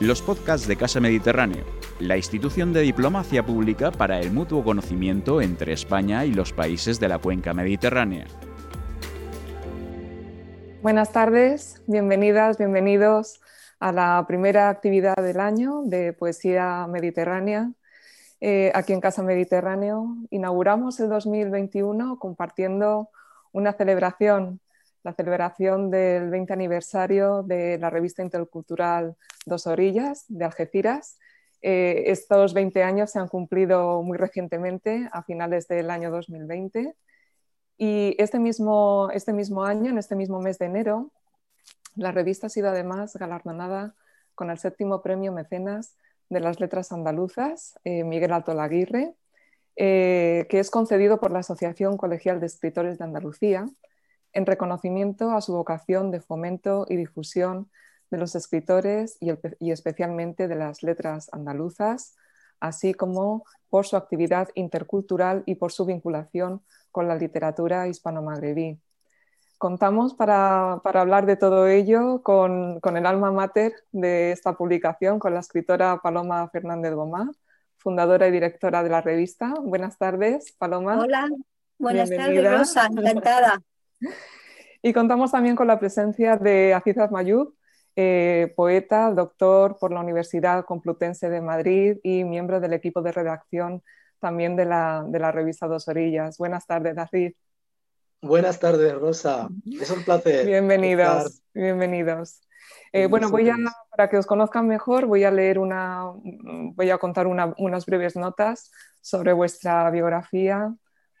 los podcasts de Casa Mediterráneo, la institución de diplomacia pública para el mutuo conocimiento entre España y los países de la cuenca mediterránea. Buenas tardes, bienvenidas, bienvenidos a la primera actividad del año de Poesía Mediterránea. Eh, aquí en Casa Mediterráneo inauguramos el 2021 compartiendo una celebración la celebración del 20 aniversario de la revista intercultural Dos Orillas de Algeciras. Eh, estos 20 años se han cumplido muy recientemente, a finales del año 2020. Y este mismo, este mismo año, en este mismo mes de enero, la revista ha sido además galardonada con el séptimo premio Mecenas de las Letras Andaluzas, eh, Miguel Alto Laguirre, eh, que es concedido por la Asociación Colegial de Escritores de Andalucía en reconocimiento a su vocación de fomento y difusión de los escritores y, especialmente de las letras andaluzas, así como por su actividad intercultural y por su vinculación con la literatura hispano-magrebí. Contamos para, hablar de todo ello con, el alma mater de esta publicación, con la escritora Paloma Fernández Gomá, fundadora y directora de la revista. Buenas tardes, Paloma. Hola, buenas tardes, Rosa, encantada. Y contamos también con la presencia de Azizas Mayub, eh, poeta, doctor por la Universidad Complutense de Madrid y miembro del equipo de redacción también de la, revista Dos Orillas. Buenas tardes, Aziz. Buenas tardes, Rosa. Es un placer. Bienvenidos, bienvenidos. Eh, bueno, voy a, para que os conozcan mejor, voy a leer una, voy a contar unas breves notas sobre vuestra biografía,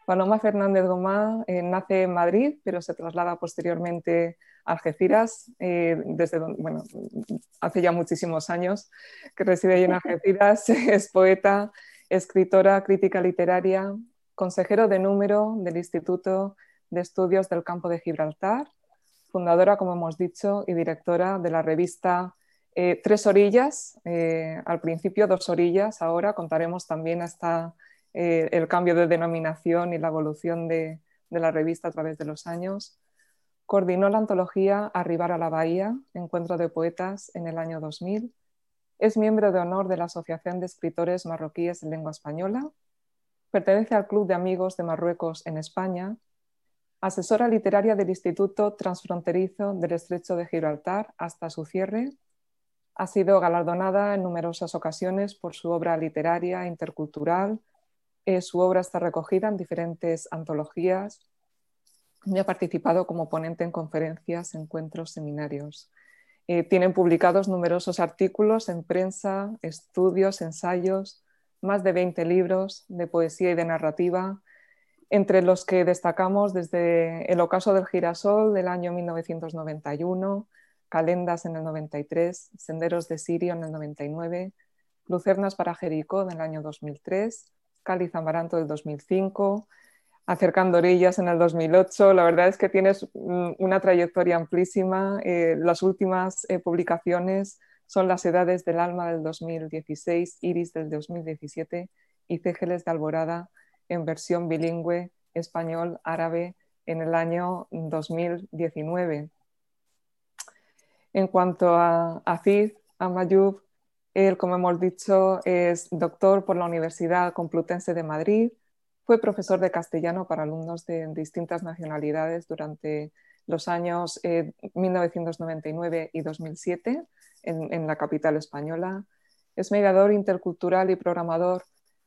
Paloma Fernández Gomá eh, nace en Madrid, pero se traslada posteriormente a Algeciras, eh, desde bueno, hace ya muchísimos años que reside en Algeciras. es poeta, escritora, crítica literaria, consejero de número del Instituto de Estudios del Campo de Gibraltar, fundadora, como hemos dicho, y directora de la revista eh, Tres Orillas, al principio Dos Orillas, ahora contaremos también hasta eh, el cambio de denominación y la evolución de, la revista a través de los años. Coordinó la antología Arribar a la Bahía, Encuentro de Poetas, en el año 2000. Es miembro de honor de la Asociación de Escritores Marroquíes en Lengua Española. Pertenece al Club de Amigos de Marruecos en España. Asesora literaria del Instituto Transfronterizo del Estrecho de Gibraltar hasta su cierre. Ha sido galardonada en numerosas ocasiones por su obra literaria, intercultural, eh, su obra está recogida en diferentes antologías y ha participado como ponente en conferencias, encuentros, seminarios. Eh, tienen publicados numerosos artículos en prensa, estudios, ensayos, más de 20 libros de poesía y de narrativa, entre los que destacamos desde El ocaso del girasol del año 1991, Calendas en el 93, Senderos de Sirio en el 99, Lucernas para Jericó en el año 2003, Cali Zamaranto del 2005, Acercando Orillas en el 2008. La verdad es que tienes mm, una trayectoria amplísima. Eh, las últimas eh, publicaciones son Las Edades del Alma del 2016, Iris del 2017 y Cégeles de Alborada en versión bilingüe español-árabe en el año 2019. En cuanto a Aziz Amayub, él, como hemos dicho, es doctor por la Universidad Complutense de Madrid. Fue profesor de castellano para alumnos de distintas nacionalidades durante los años 1999 eh, y 2007 en, la capital española. Es mediador intercultural y programador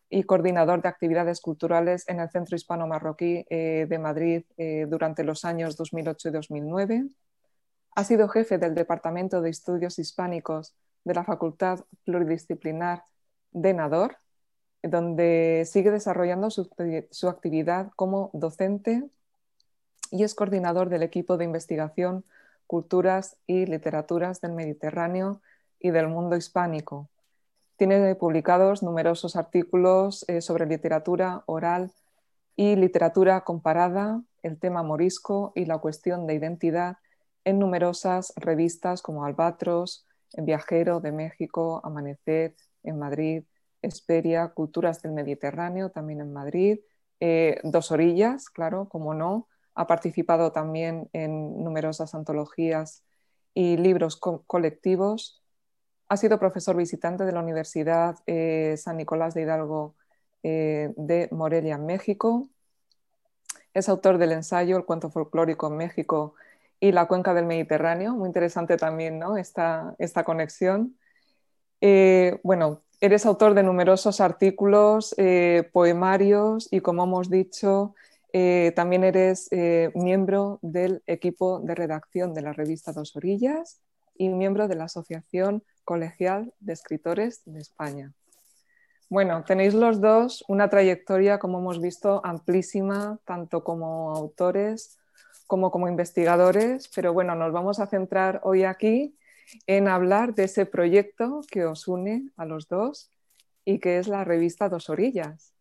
y coordinador de actividades culturales en el Centro Hispano Marroquí eh, de Madrid eh, durante los años 2008 y 2009. Ha sido jefe del Departamento de Estudios Hispánicos de la Facultad Pluridisciplinar de Nador, donde sigue desarrollando su, actividad como docente y es coordinador del equipo de investigación Culturas y Literaturas del Mediterráneo y del mundo hispánico. Tiene publicados numerosos artículos eh, sobre literatura oral y literatura comparada, el tema morisco y la cuestión de identidad en numerosas revistas como Albatros, Viajero de México, Amanecer en Madrid, Esperia, Culturas del Mediterráneo también en Madrid, eh, Dos Orillas, claro, como no, ha participado también en numerosas antologías y libros colectivos, ha sido profesor visitante de la Universidad eh, San Nicolás de Hidalgo eh, de Morelia, México. Es autor del ensayo El cuento folclórico en México y la cuenca del Mediterráneo. Muy interesante también ¿no? esta, esta conexión. bueno, eres autor de numerosos artículos, poemarios y, como hemos dicho, también eres miembro del equipo de redacción de la revista Dos Orillas y miembro de la Asociación Colegial de Escritores de España. Bueno, tenéis los dos una trayectoria, como hemos visto, amplísima, tanto como autores como como investigadores, pero bueno, nos vamos a centrar hoy aquí en hablar de ese proyecto que os une a los dos y que es la revista Dos Orillas.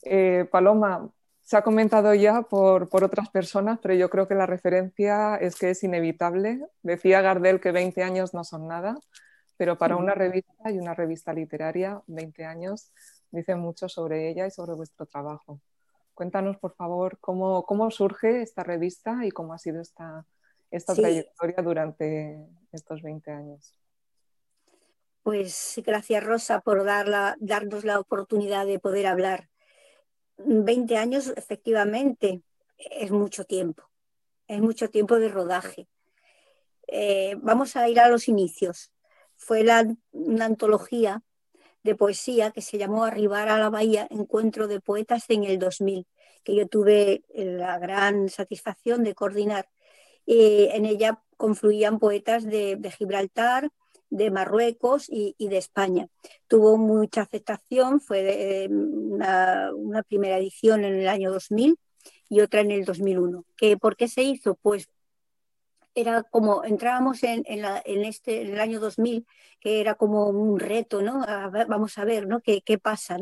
Eh, Paloma, se ha comentado ya por, otras personas, pero yo creo que la referencia es que es inevitable. Decía Gardel que 20 años no son nada, pero para una revista y una revista literaria, 20 años dicen mucho sobre ella y sobre vuestro trabajo. Cuéntanos, por favor, cómo, surge esta revista y cómo ha sido esta, esta trayectoria durante estos 20 años. Pues gracias, Rosa, por darnos la oportunidad de poder hablar 20 años efectivamente es mucho tiempo, es mucho tiempo de rodaje. Eh, vamos a ir a los inicios. Fue una antología de poesía que se llamó Arribar a la Bahía, Encuentro de Poetas en el 2000, que yo tuve la gran satisfacción de coordinar. Eh, en ella confluían poetas de Gibraltar, de Marruecos y, de España. Tuvo mucha aceptación, fue una, primera edición en el año 2000 y otra en el 2001. ¿Qué, ¿Por qué se hizo? Pues era como entrábamos en, este, en el año 2000, que era como un reto, ¿no? vamos a ver, ¿no? ¿Qué, qué pasa?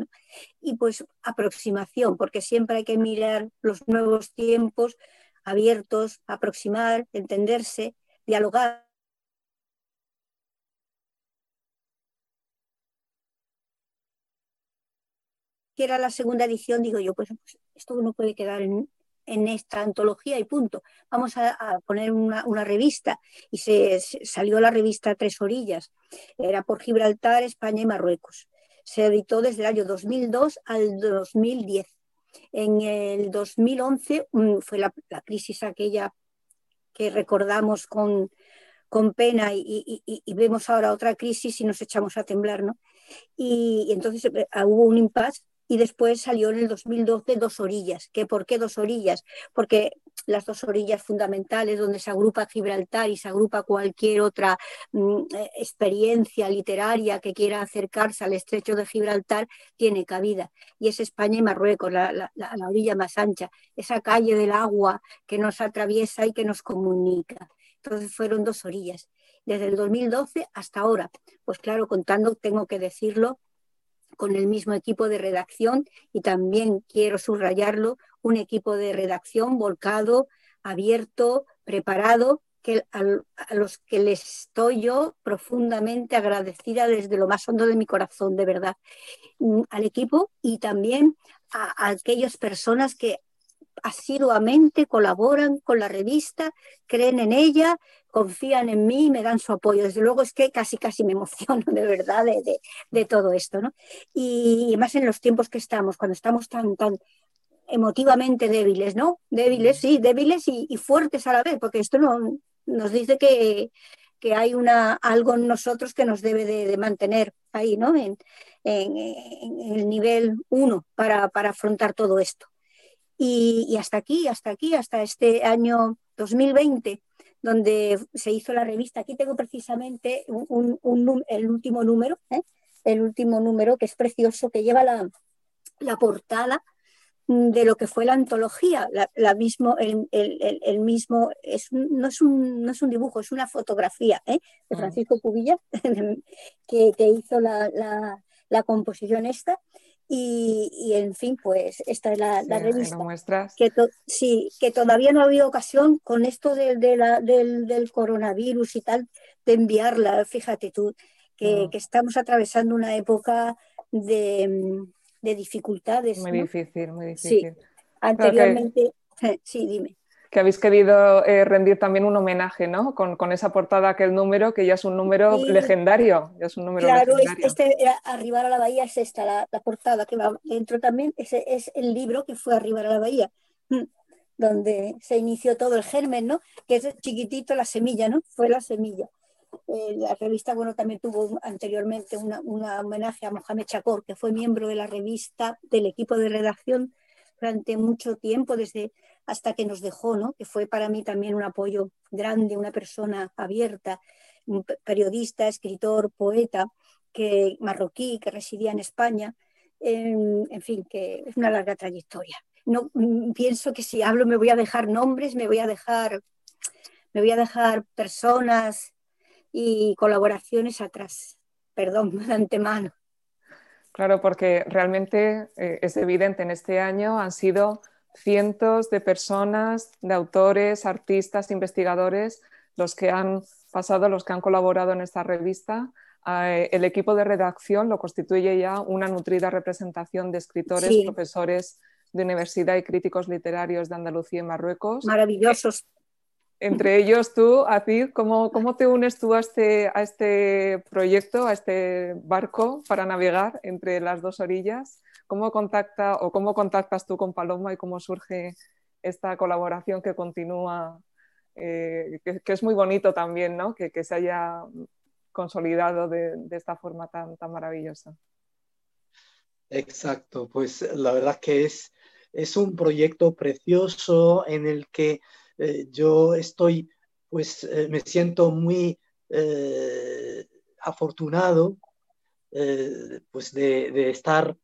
Y pues aproximación, porque siempre hay que mirar los nuevos tiempos abiertos, aproximar, entenderse, dialogar era la segunda edición, digo yo, pues, pues esto no puede quedar en, esta antología y punto. Vamos a, poner una, revista y se, salió la revista Tres Orillas. Era por Gibraltar, España y Marruecos. Se editó desde el año 2002 al 2010. En el 2011 mm, fue la, crisis aquella que recordamos con, con pena y, vemos ahora otra crisis y nos echamos a temblar, ¿no? Y, y entonces eh, hubo un impasse y después salió en el 2012 Dos Orillas. ¿Qué, ¿Por qué Dos Orillas? Porque las dos orillas fundamentales donde se agrupa Gibraltar y se agrupa cualquier otra mm, eh, experiencia literaria que quiera acercarse al estrecho de Gibraltar tiene cabida. Y es España y Marruecos, la, la orilla más ancha, esa calle del agua que nos atraviesa y que nos comunica. Entonces fueron dos orillas. Desde el 2012 hasta ahora, pues claro, contando, tengo que decirlo, con el mismo equipo de redacción y también quiero subrayarlo, un equipo de redacción volcado, abierto, preparado, que a, los que les estoy yo profundamente agradecida desde lo más hondo de mi corazón, de verdad, mm, al equipo y también a aquellas personas que asiduamente colaboran con la revista, creen en ella, confían en mí y me dan su apoyo. Desde luego es que casi, casi me emociono de verdad de, todo esto. ¿no? Y, más en los tiempos que estamos, cuando estamos tan, tan emotivamente débiles, ¿no? Débiles, sí, débiles y, fuertes a la vez, porque esto no, nos dice que, hay una, algo en nosotros que nos debe de, mantener ahí, ¿no? En, el nivel uno para, para afrontar todo esto. Y, hasta aquí, hasta aquí, hasta este año 2020, donde se hizo la revista. Aquí tengo precisamente el último número, ¿eh? el último número que es precioso, que lleva la, portada de lo que fue la antología. La, mismo, el, mismo, es, no, es un, no es un dibujo, es una fotografía ¿eh? de ah. Francisco Cubilla, que, hizo la, composición esta. Y, en fin, pues esta es la, revista. Que sí, que todavía no ha habido ocasión con esto de, del, coronavirus y tal de enviarla. Fíjate tú, que, estamos atravesando una época de, dificultades. Muy difícil, muy difícil. Sí, anteriormente, sí, dime. Que habéis querido eh, rendir también un homenaje, ¿no? Con, esa portada, aquel número, que ya es un número legendario. es un número claro, este, Arribar a la Bahía es esta, la, portada que va dentro también, ese es el libro que fue Arribar a la Bahía, mm, donde se inició todo el germen, ¿no? Que es chiquitito, la semilla, ¿no? Fue la semilla. Eh, la revista, bueno, también tuvo anteriormente un homenaje a Mohamed Chakor, que fue miembro de la revista, del equipo de redacción durante mucho tiempo, desde hasta que nos dejó, ¿no? que fue para mí también un apoyo grande, una persona abierta, periodista, escritor, poeta, que, marroquí, que residía en España, en, fin, que es una larga trayectoria. No, mm, pienso que si hablo me voy a dejar nombres, me voy a dejar, me voy a dejar personas y colaboraciones atrás. Perdón, de antemano. Claro, porque realmente eh, es evidente en este año han sido cientos de personas, de autores, artistas, investigadores, los que han pasado, los que han colaborado en esta revista. Eh, el equipo de redacción lo constituye ya una nutrida representación de escritores, profesores de universidad y críticos literarios de Andalucía y Marruecos. Maravillosos entre ellos tú, Azid, ¿cómo, ¿cómo, te unes tú a este, a este proyecto, a este barco para navegar entre las dos orillas? ¿Cómo contacta o cómo contactas tú con Paloma y cómo surge esta colaboración que continúa, eh, que, es muy bonito también, ¿no? que, que se haya consolidado de, de, esta forma tan, tan maravillosa? Exacto, pues la verdad que es, es un proyecto precioso en el que eh, yo estoy, pues eh, me siento muy afortunado pues de, estar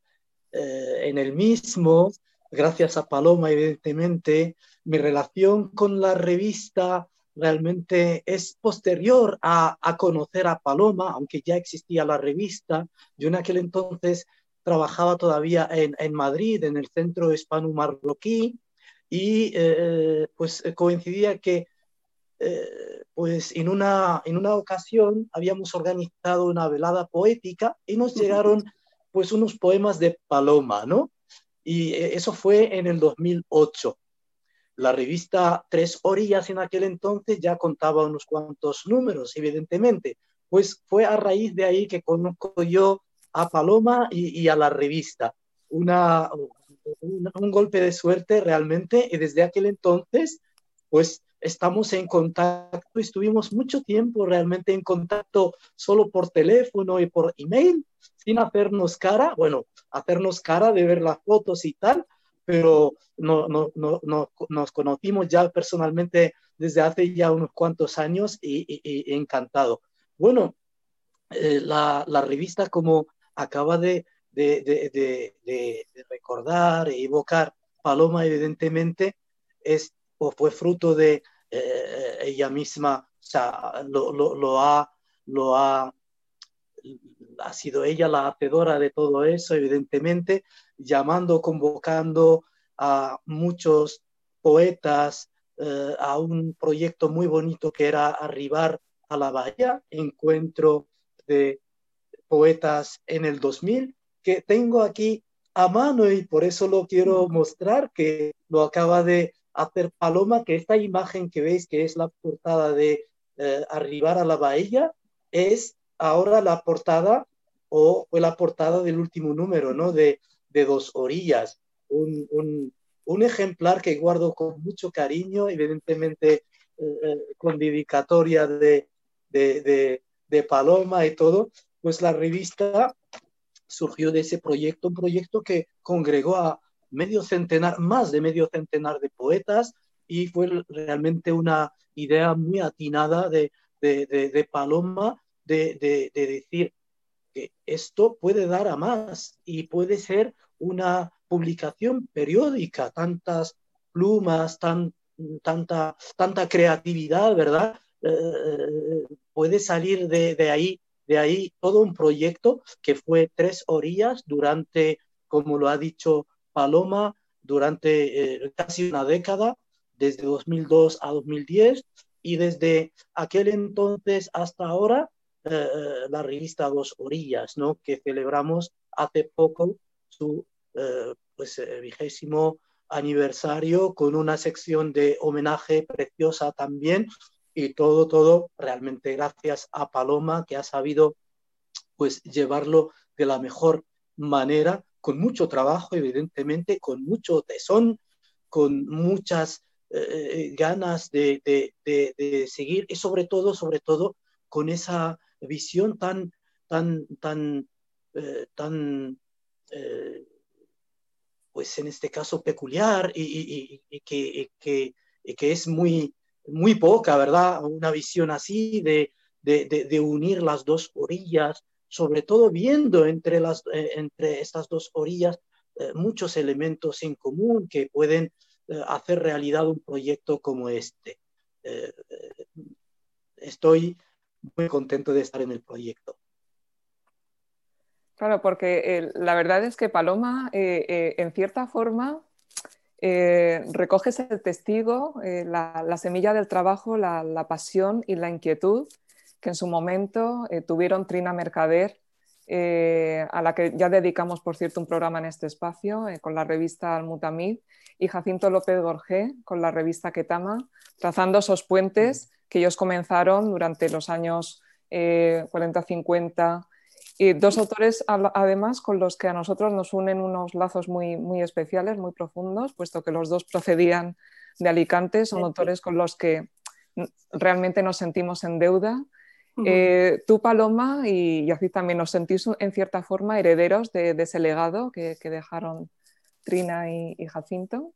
en el mismo, gracias a Paloma, evidentemente. Mi relación con la revista realmente es posterior a, conocer a Paloma, aunque ya existía la revista. Yo en aquel entonces trabajaba todavía en, en Madrid, en el Centro Hispano-Marroquí, y eh, pues eh, coincidía que eh, pues en una, en una ocasión habíamos organizado una velada poética y nos llegaron pues unos poemas de Paloma, ¿no? Y eso fue en el 2008. La revista Tres Orillas en aquel entonces ya contaba unos cuantos números, evidentemente. Pues fue a raíz de ahí que conozco yo a Paloma y, a la revista. Una, un, golpe de suerte realmente y desde aquel entonces pues estamos en contacto, estuvimos mucho tiempo realmente en contacto solo por teléfono y por email, sin hacernos cara, bueno, hacernos cara de ver las fotos y tal, pero no, no, no, no nos conocimos ya personalmente desde hace ya unos cuantos años y, encantado. Bueno, eh, la, revista como acaba de, de, recordar e evocar Paloma, evidentemente, es o fue fruto de eh, ella misma, o sea, lo, ha, lo ha, ha sido ella la hacedora de todo eso, evidentemente, llamando, convocando a muchos poetas eh, a un proyecto muy bonito que era arribar a la bahía, encuentro de poetas en el 2000 que tengo aquí a mano y por eso lo quiero mostrar, que lo acaba de hacer Paloma, que esta imagen que veis, que es la portada de eh, Arribar a la Bahía, es ahora la portada o fue la portada del último número, ¿no? De, de Dos Orillas. Un, un, un, ejemplar que guardo con mucho cariño, evidentemente eh, eh, con dedicatoria de, de, de, de Paloma y todo, pues la revista surgió de ese proyecto, un proyecto que congregó a medio centenar, más de medio centenar de poetas y fue realmente una idea muy atinada de, de, Paloma de, decir que esto puede dar a más y puede ser una publicación periódica, tantas plumas, tan, tanta, tanta creatividad, ¿verdad? Eh, puede salir de, ahí de ahí todo un proyecto que fue tres orillas durante, como lo ha dicho Paloma, durante eh, casi una década, desde 2002 a 2010, y desde aquel entonces hasta ahora, eh, eh, la revista Dos Orillas, ¿no? que celebramos hace poco su pues, vigésimo aniversario con una sección de homenaje preciosa también y todo, todo realmente gracias a Paloma que ha sabido pues llevarlo de la mejor manera, con mucho trabajo, evidentemente, con mucho tesón, con muchas eh, ganas de, seguir y sobre todo, sobre todo, con esa visión tan, tan, tan, eh, tan, eh, pues en este caso peculiar y, que, que, que, es muy, muy poca, ¿verdad? Una visión así de, de, unir las dos orillas, sobre todo viendo entre, las, eh, entre estas dos orillas eh, muchos elementos en común que pueden hacer realidad un proyecto como este. estoy muy contento de estar en el proyecto. Claro, porque la verdad es que Paloma, en cierta forma, eh, recoges el testigo, eh, la, semilla del trabajo, la, pasión y la inquietud que en su momento eh, tuvieron Trina Mercader, a la que ya dedicamos, por cierto, un programa en este espacio con la revista Almutamid, y Jacinto López Gorgé con la revista Ketama, trazando esos puentes que ellos comenzaron durante los años 40-50 y dos autores, además, con los que a nosotros nos unen unos lazos muy, muy especiales, muy profundos, puesto que los dos procedían de Alicante, son autores con los que realmente nos sentimos en deuda. Eh, tú, Paloma, y, así también nos sentís en cierta forma herederos de, ese legado que, dejaron Trina y, Jacinto.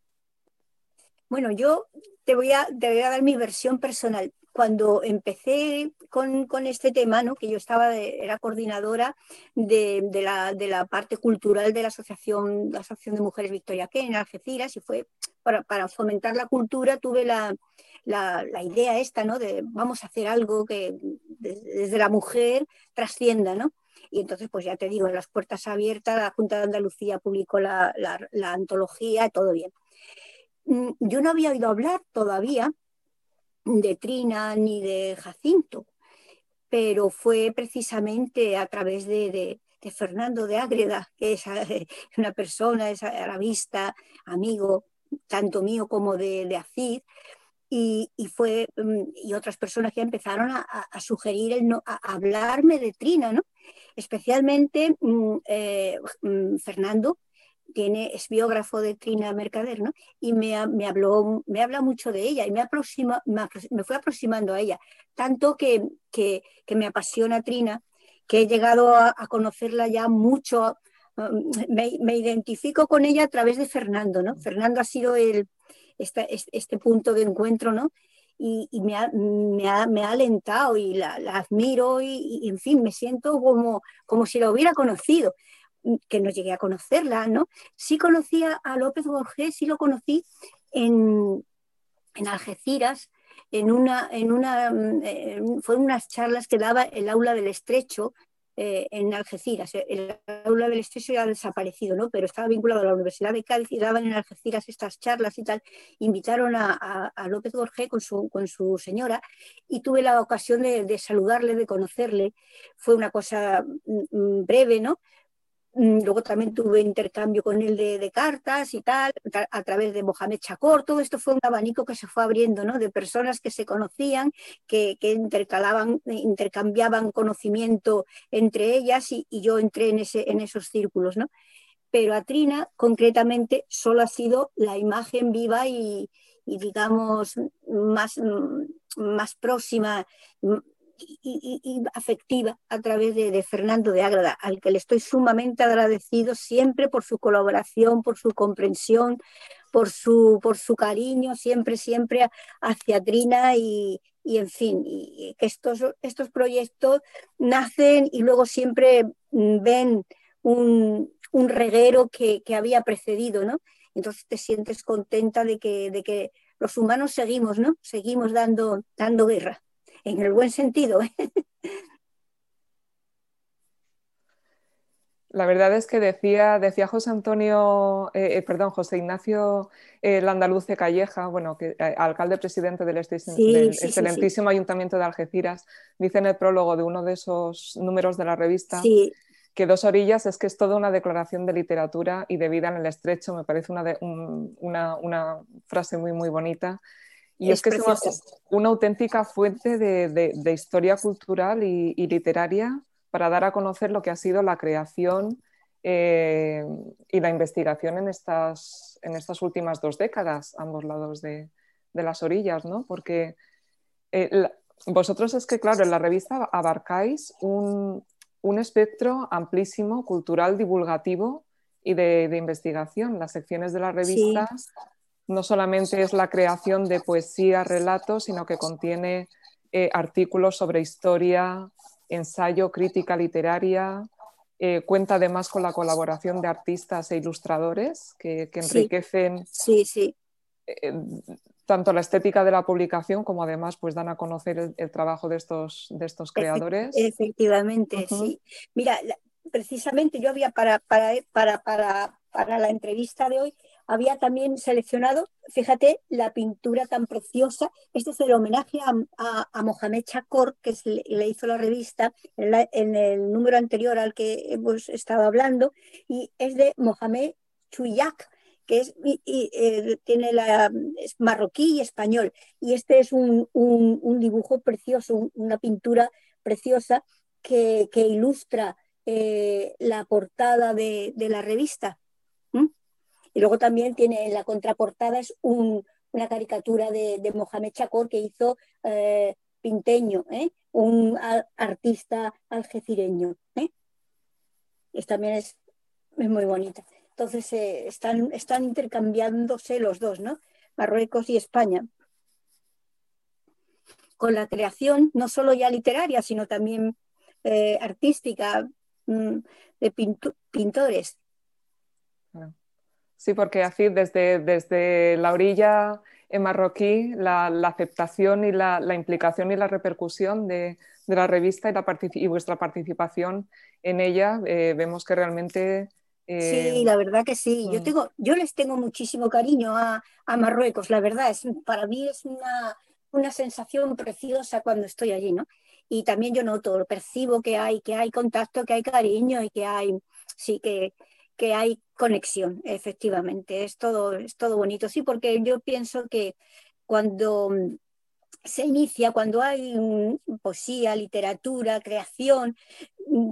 Bueno, yo te voy, a, te voy a dar mi versión personal cuando empecé con, este tema, ¿no? que yo estaba era coordinadora de, la, parte cultural de la Asociación, la Asociación de Mujeres Victoria Ken en Algeciras, y fue para, fomentar la cultura, tuve la, idea esta, ¿no? De vamos a hacer algo que desde, la mujer trascienda, ¿no? Y entonces, pues ya te digo, las puertas abiertas, la Junta de Andalucía publicó la, la antología, todo bien. Yo no había oído hablar todavía de Trina ni de Jacinto, pero fue precisamente a través de, Fernando de Ágreda, que es una persona, es a la vista, amigo tanto mío como de, de Acid, y, fue, mm, y otras personas que empezaron a, sugerir, no, a hablarme de Trina, ¿no? especialmente mm, eh, mm, Fernando, tiene, es biógrafo de Trina Mercader, ¿no? Y me, me, habló, me habla mucho de ella y me, aproxima, me, fue aproximando a ella, tanto que, que, que, me apasiona Trina, que he llegado a, conocerla ya mucho, um, me, me, identifico con ella a través de Fernando, ¿no? Fernando ha sido el, este, este punto de encuentro, ¿no? Y, y me, ha, me, ha, me, ha, alentado y la, la admiro y, y, en fin, me siento como, como si la hubiera conocido que no llegué a conocerla, ¿no? Sí conocía a López Borges, sí lo conocí en, en Algeciras, en una, en una, mm, fueron unas charlas que daba el aula del estrecho eh, en Algeciras. El aula del estrecho ya ha desaparecido, ¿no? Pero estaba vinculado a la Universidad de Cádiz y daban en Algeciras estas charlas y tal. Invitaron a, López Borges con su, con su señora y tuve la ocasión de, de saludarle, de conocerle. Fue una cosa mm, mm, breve, ¿no? Mm, luego también tuve intercambio con él de, cartas y tal, a través de Mohamed Chacor. Todo esto fue un abanico que se fue abriendo, ¿no? De personas que se conocían, que, intercalaban, intercambiaban conocimiento entre ellas y, yo entré en, ese, en esos círculos, ¿no? Pero a Trina, concretamente, solo ha sido la imagen viva y, y digamos, más, más próxima, y, afectiva a través de, Fernando de Ágrada, al que le estoy sumamente agradecido siempre por su colaboración, por su comprensión, por su, por su cariño, siempre, siempre hacia Trina y, en fin, y que estos, estos proyectos nacen y luego siempre mm, ven un, un reguero que, que, había precedido, ¿no? Entonces te sientes contenta de que, de que los humanos seguimos, ¿no? Seguimos dando, dando guerra en el buen sentido. ¿eh? La verdad es que decía, decía José Antonio, eh, eh, perdón, José Ignacio Landaluce Calleja, bueno, que, alcalde presidente del, excelentísimo Ayuntamiento de Algeciras, dice en el prólogo de uno de esos números de la revista que Dos Orillas es que es toda una declaración de literatura y de vida en el estrecho, me parece una, una, frase muy, muy bonita. Y es, que es una, auténtica fuente de, historia cultural y, literaria para dar a conocer lo que ha sido la creación eh, y la investigación en estas, en estas últimas dos décadas, ambos lados de, las orillas, ¿no? Porque eh, vosotros es que, claro, en la revista abarcáis un, un espectro amplísimo, cultural, divulgativo y de, investigación. Las secciones de las revistas no solamente es la creación de poesía, relatos, sino que contiene eh, artículos sobre historia, ensayo, crítica literaria. Eh, cuenta además con la colaboración de artistas e ilustradores que, enriquecen sí, sí, eh, tanto la estética de la publicación como además pues dan a conocer el, trabajo de estos, de estos creadores. Efectivamente, sí. Mira, precisamente yo había para, para, para, para, para la entrevista de hoy, había también seleccionado, fíjate, la pintura tan preciosa. Este es el homenaje a, a, Mohamed Chakor, que le, hizo la revista en, el número anterior al que hemos estado hablando, y es de Mohamed Chuyak, que es, y, tiene la, es marroquí y español. Y este es un, dibujo precioso, una pintura preciosa que, ilustra eh, la portada de, la revista. Y luego también tiene en la contraportada es una caricatura de, Mohamed Chacor que hizo eh, Pinteño, un artista algecireño. Es, también es, es muy bonita. Entonces eh, están, están intercambiándose los dos, ¿no? Marruecos y España. Con la creación no solo ya literaria, sino también eh, artística mm, de pintores. Sí, porque así desde, desde la orilla en marroquí, la, aceptación y la, implicación y la repercusión de, la revista y, la y, vuestra participación en ella, eh, vemos que realmente sí, eh, la verdad que sí. Yo, mm. tengo, yo les tengo muchísimo cariño a, Marruecos, la verdad. Es, para mí es una, una, sensación preciosa cuando estoy allí, ¿no? Y también yo noto, percibo que hay, que hay contacto, que hay cariño y que hay, sí, que, que hay conexión, efectivamente. Es todo, es todo bonito, sí, porque yo pienso que cuando se inicia cuando hay poesía, literatura, creación,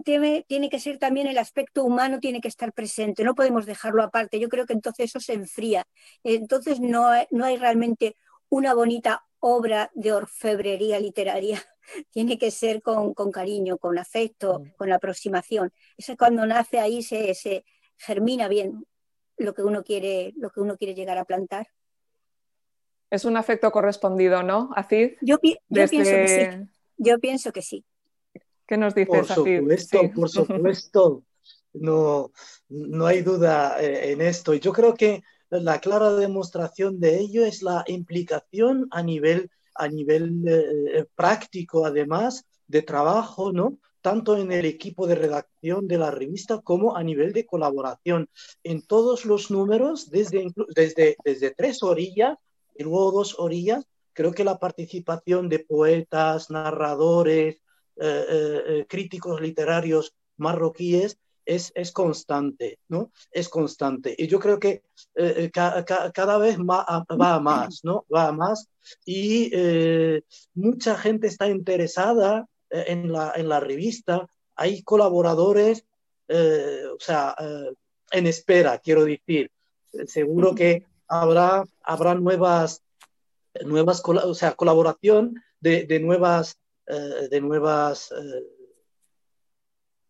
tiene, tiene, que ser también el aspecto humano, tiene que estar presente, no podemos dejarlo aparte. Yo creo que entonces eso se enfría. Entonces no, no hay realmente una bonita obra de orfebrería literaria. Tiene que ser con, cariño, con afecto, mm. con aproximación. Eso es cuando nace ahí, se, se germina bien lo que uno quiere, lo que uno quiere llegar a plantar. Es un afecto correspondido, ¿no, Acid? Yo, pienso que sí. Yo pienso que sí. ¿Qué nos dices, Por supuesto, por supuesto. No, no hay duda eh, en esto. Y yo creo que la clara demostración de ello es la implicación a nivel, a nivel eh, práctico, además, de trabajo, ¿no? Tanto en el equipo de redacción de la revista como a nivel de colaboración. En todos los números, desde, desde, desde tres orillas y luego dos orillas, creo que la participación de poetas, narradores, eh, eh, eh, críticos literarios marroquíes es, es, constante, ¿no? Es constante. Y yo creo que cada vez va a más, ¿no? Va más. Y mucha gente está interesada en la, en la revista. Hay colaboradores, o sea, en espera, quiero decir. Seguro que habrá, habrá nuevas, nuevas o sea, colaboración de, de nuevas, eh, de nuevas, eh,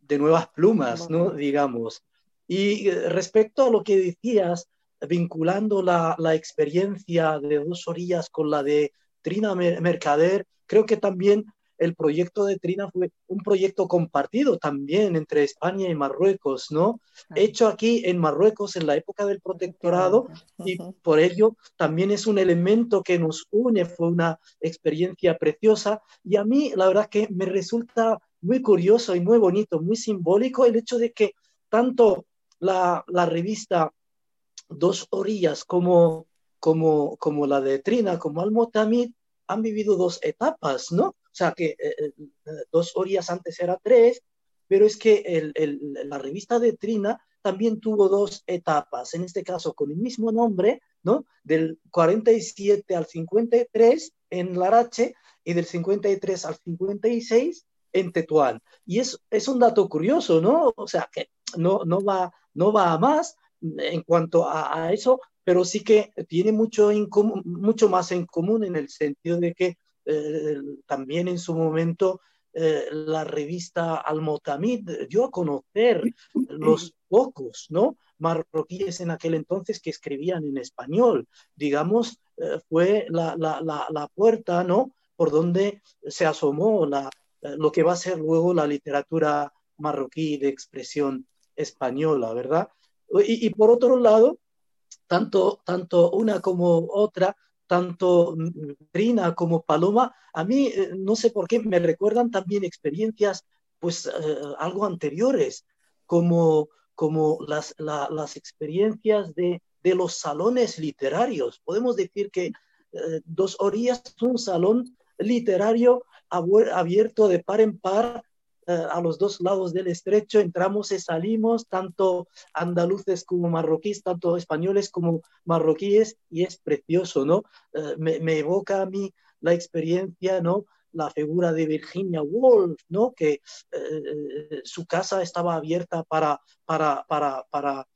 de nuevas plumas, ¿no? Digamos. Y eh, respecto a lo que decías, vinculando la, la experiencia de dos orillas con la de Trina Mercader, creo que también el proyecto de Trina fue un proyecto compartido también entre España y Marruecos, ¿no? Hecho aquí en Marruecos en la época del protectorado y por ello también es un elemento que nos une, fue una experiencia preciosa y a mí la verdad que me resulta muy curioso y muy bonito, muy simbólico el hecho de que tanto la, revista Dos Orillas como, como, como la de Trina, como Al-Motamid, han vivido dos etapas, ¿no? Sea, que eh, eh, dos orillas antes era tres pero es que la revista de Trina también tuvo dos etapas, en este caso con el mismo nombre, ¿no? Del 47 al 53 en Larache y del 53 al 56 en Tetuán. Y es, es un dato curioso, ¿no? O sea, que no, no, va, no va a más en cuanto a, eso, pero sí que tiene mucho, mucho más en común en el sentido de que eh, también en su momento eh, la revista Al-Motamid dio a conocer los pocos, ¿no? marroquíes en aquel entonces que escribían en español. Digamos, eh, fue la, la, la, puerta, ¿no? Por donde se asomó la, lo que va a ser luego la literatura marroquí de expresión española, ¿verdad? Y, y por otro lado, tanto, tanto una como otra tanto Trina como Paloma, a mí eh, no sé por qué me recuerdan también experiencias pues eh, algo anteriores, como, como las, las experiencias de, de, los salones literarios. Podemos decir que eh, Dos Orillas es un salón literario abierto de par en par a los dos lados del estrecho, entramos y salimos, tanto andaluces como marroquíes, tanto españoles como marroquíes, y es precioso, ¿no? Eh, me, evoca a mí la experiencia, ¿no? La figura de Virginia Woolf, ¿no? Que eh, su casa estaba abierta para, para, para, para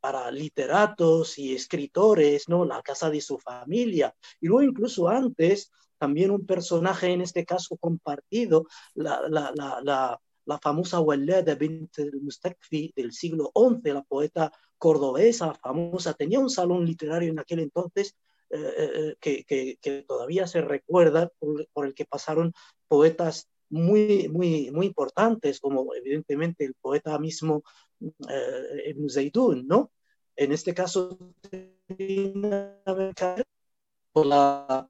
para literatos y escritores, ¿no? La casa de su familia. Y luego incluso antes, también un personaje, en este caso compartido, la, la, la, la famosa Walada bint mustakfi del siglo XI, la poeta cordobesa famosa, tenía un salón literario en aquel entonces eh, eh, eh, que, que, que, todavía se recuerda, por, el que pasaron poetas muy, muy, muy importantes, como evidentemente el poeta mismo eh, ¿no? En este caso, por la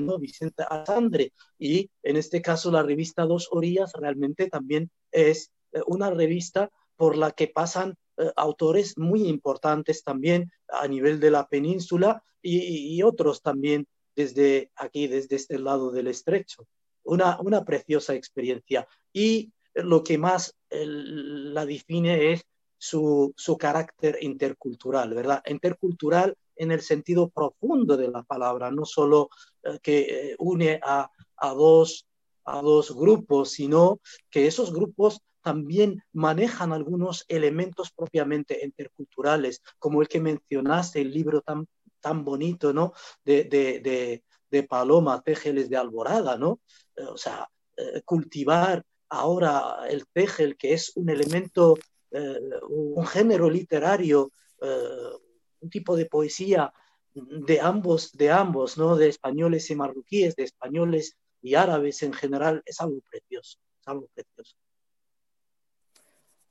¿no? Vicente Alessandre. Y en este caso la revista Dos Orillas realmente también es eh, una revista por la que pasan eh, autores muy importantes también a nivel de la península y, otros también desde aquí, desde este lado del estrecho. Una, una preciosa experiencia. Y lo que más la define es su, su, carácter intercultural, ¿verdad? Intercultural en el sentido profundo de la palabra, no solo eh, que eh, une a, a, dos, a dos grupos, sino que esos grupos también manejan algunos elementos propiamente interculturales, como el que mencionaste, el libro tan, tan bonito, ¿no? De, de, de, de Paloma, Tejeles de Alborada, ¿no? Eh, o sea, cultivar ahora el tejel, que es un elemento, un género literario un tipo de poesía de ambos, de ambos, ¿no? De españoles y marroquíes, de españoles y árabes en general, es algo precioso, es algo precioso.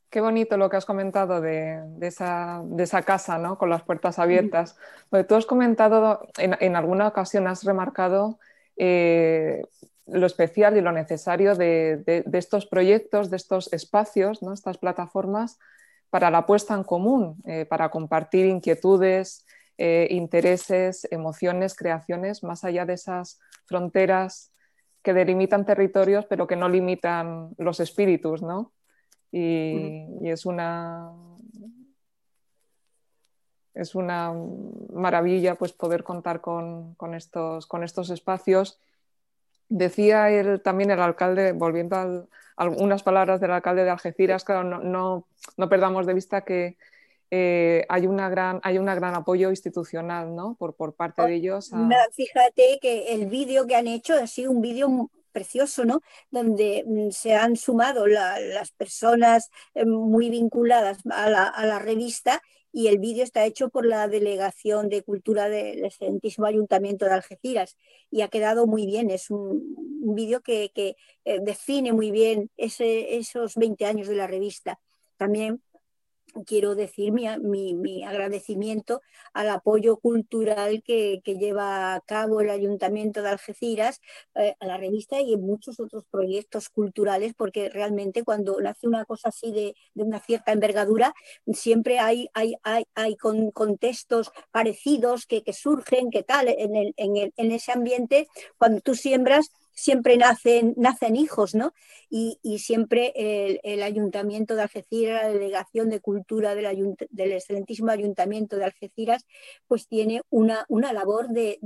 Qué bonito lo que has comentado de, esa, de esa, casa, ¿no? Con las puertas abiertas. Porque tú has comentado, en, en alguna ocasión has remarcado eh, lo especial y lo necesario de, de, estos proyectos, de estos espacios, ¿no? estas plataformas para la puesta en común, eh, para compartir inquietudes, eh, intereses, emociones, creaciones, más allá de esas fronteras que delimitan territorios, pero que no limitan los espíritus, ¿no? Y, es una es una maravilla pues, poder contar con, estos, con estos espacios. Decía él, también el alcalde, volviendo a algunas palabras del alcalde de Algeciras, claro, no, no, perdamos de vista que eh, hay, una gran, hay un gran apoyo institucional ¿no? por, por parte de ellos. Fíjate que el vídeo que han hecho ha sido un vídeo precioso, ¿no? Donde mm, se han sumado las personas eh, muy vinculadas a la, a la revista y el vídeo está hecho por la Delegación de Cultura del Excelentísimo Ayuntamiento de Algeciras y ha quedado muy bien. Es un, vídeo que, eh, define muy bien esos 20 años de la revista. También quiero decir mi, agradecimiento al apoyo cultural que, lleva a cabo el Ayuntamiento de Algeciras eh, a la revista y en muchos otros proyectos culturales, porque realmente cuando nace una cosa así de, una cierta envergadura, siempre hay, hay, hay, contextos parecidos que, surgen, que tal, en, en ese ambiente, cuando tú siembras siempre nacen, nacen hijos, ¿no? Y, siempre el, Ayuntamiento de Algeciras, la Delegación de Cultura del, del excelentísimo Ayuntamiento de Algeciras, pues tiene una, una labor de,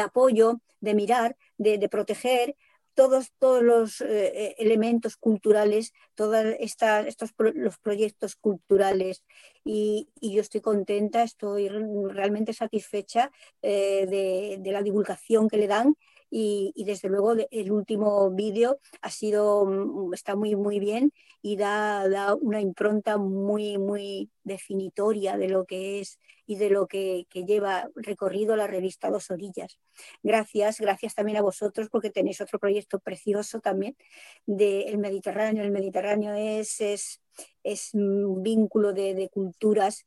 apoyo, de mirar, de, proteger todos, todos los eh, elementos culturales, todos estos los proyectos culturales. Y, yo estoy contenta, estoy realmente satisfecha eh, de, la divulgación que le dan y, desde luego el último vídeo ha sido, mm, está muy, muy bien y da, da, una impronta muy, muy definitoria de lo que es y de lo que, que, lleva recorrido la revista Dos Orillas. Gracias, gracias también a vosotros porque tenéis otro proyecto precioso también del Mediterráneo. El Mediterráneo es, es, es un vínculo de, de culturas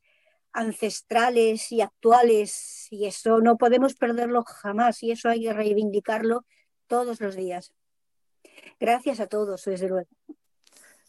ancestrales y actuales y eso no podemos perderlo jamás y eso hay que reivindicarlo todos los días. Gracias a todos, desde luego.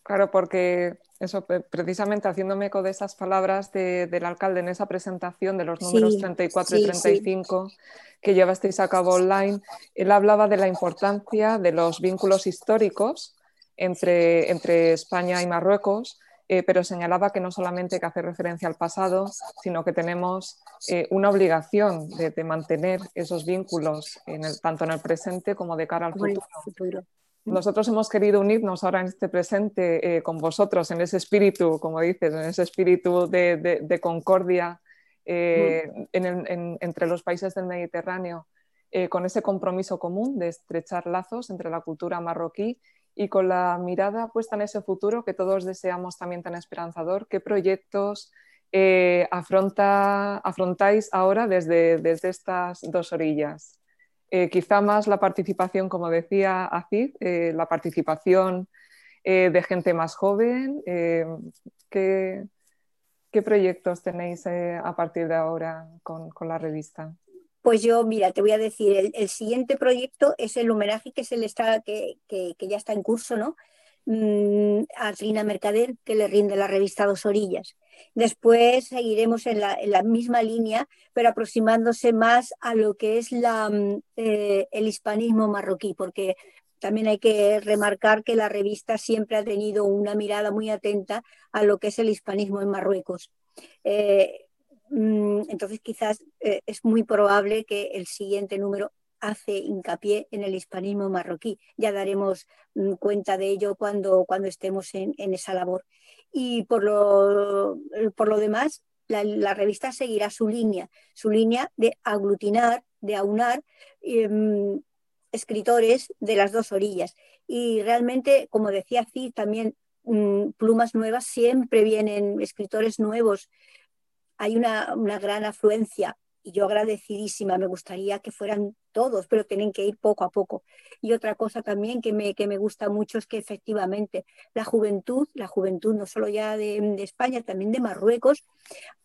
Claro, porque eso, precisamente haciéndome eco de esas palabras del alcalde en esa presentación de los números 34 y 35 que llevasteis a cabo online, él hablaba de la importancia de los vínculos históricos entre, entre España y Marruecos eh, pero señalaba que no solamente hay que hacer referencia al pasado, sino que tenemos eh, una obligación de, mantener esos vínculos tanto en el presente como de cara al futuro. Nosotros hemos querido unirnos ahora en este presente eh, con vosotros, en ese espíritu, como dices, en ese espíritu de, concordia entre los países del Mediterráneo, con ese compromiso común de estrechar lazos entre la cultura marroquí y con la mirada puesta en ese futuro que todos deseamos también tan esperanzador, ¿qué proyectos eh, afrontáis ahora desde, desde, estas dos orillas? Eh, quizá más la participación, como decía Acid, eh, la participación de gente más joven. ¿qué, ¿qué, proyectos tenéis a partir de ahora con, con la revista? Pues yo, mira, te voy a decir, el, siguiente proyecto es el homenaje que, se le está, que, que, ya está en curso, ¿no? Mm, a Trina Mercader, que le rinde la revista Dos Orillas. Después seguiremos en la, en la misma línea, pero aproximándose más a lo que es mm, eh, el hispanismo marroquí, porque también hay que remarcar que la revista siempre ha tenido una mirada muy atenta a lo que es el hispanismo en Marruecos. Eh, entonces quizás eh, es muy probable que el siguiente número hace hincapié en el hispanismo marroquí. Ya daremos mm, cuenta de ello cuando, cuando estemos en, esa labor. Y por lo, por lo demás, la, revista seguirá su línea, su línea de aglutinar, de aunar em, escritores de las dos orillas. Y realmente, como decía Cid, también mm, plumas nuevas, siempre vienen escritores nuevos hay una, gran afluencia y yo agradecidísima, me gustaría que fueran todos, pero tienen que ir poco a poco. Y otra cosa también que me, que me gusta mucho es que efectivamente la juventud, la juventud no solo ya de, España, también de Marruecos,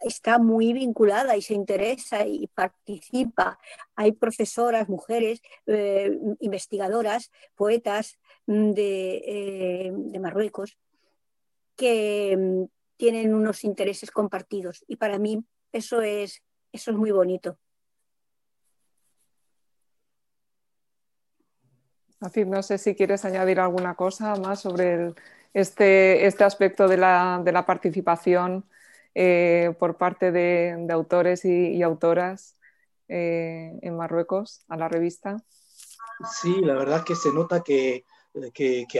está muy vinculada y se interesa y participa. Hay profesoras, mujeres, eh, investigadoras, poetas mm, de, eh, de Marruecos que, tienen unos intereses compartidos y para mí eso es, eso es muy bonito. no sé si quieres añadir alguna cosa más sobre este, este, aspecto de la, participación eh, por parte de, autores y, autoras eh, en Marruecos a la revista. Sí, la verdad que se nota que,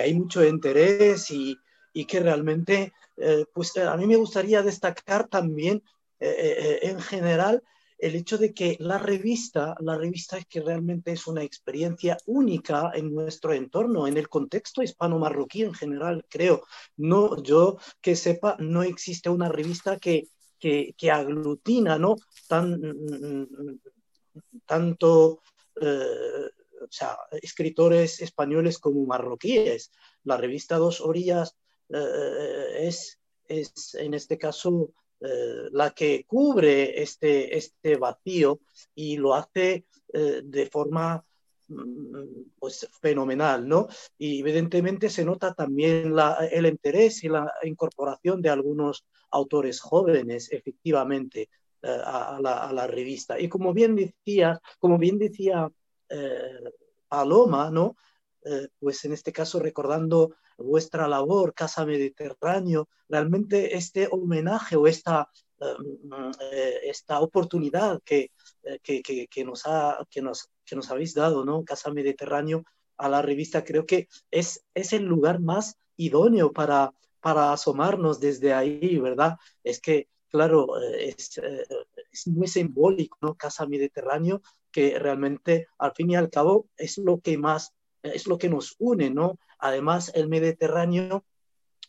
hay mucho interés y, y que realmente eh, pues eh, a mí me gustaría destacar también eh, en general el hecho de que la revista, la revista es que realmente es una experiencia única en nuestro entorno, en el contexto hispano-marroquí en general, creo. No, yo que sepa, no existe una revista que, que, que aglutina, ¿no? Tan, tanto, o sea, escritores españoles como marroquíes. La revista Dos Orillas es, es, en este caso eh, la que cubre este, este vacío y lo hace eh, de forma mm, pues fenomenal, ¿no? Y evidentemente se nota también el interés y la incorporación de algunos autores jóvenes, efectivamente, a, la, revista. Y como bien decía, como bien decía Paloma, ¿no? eh, pues en este caso recordando vuestra labor, Casa Mediterráneo, realmente este homenaje o esta, eh, esta oportunidad que, que, que, nos ha, que, nos, que nos habéis dado, ¿no? Casa Mediterráneo, a la revista, creo que es, es el lugar más idóneo para, para asomarnos desde ahí, ¿verdad? Es que, claro, es, es muy simbólico, ¿no? Casa Mediterráneo, que realmente al fin y al cabo es lo que más, es lo que nos une, ¿no? Además, el Mediterráneo,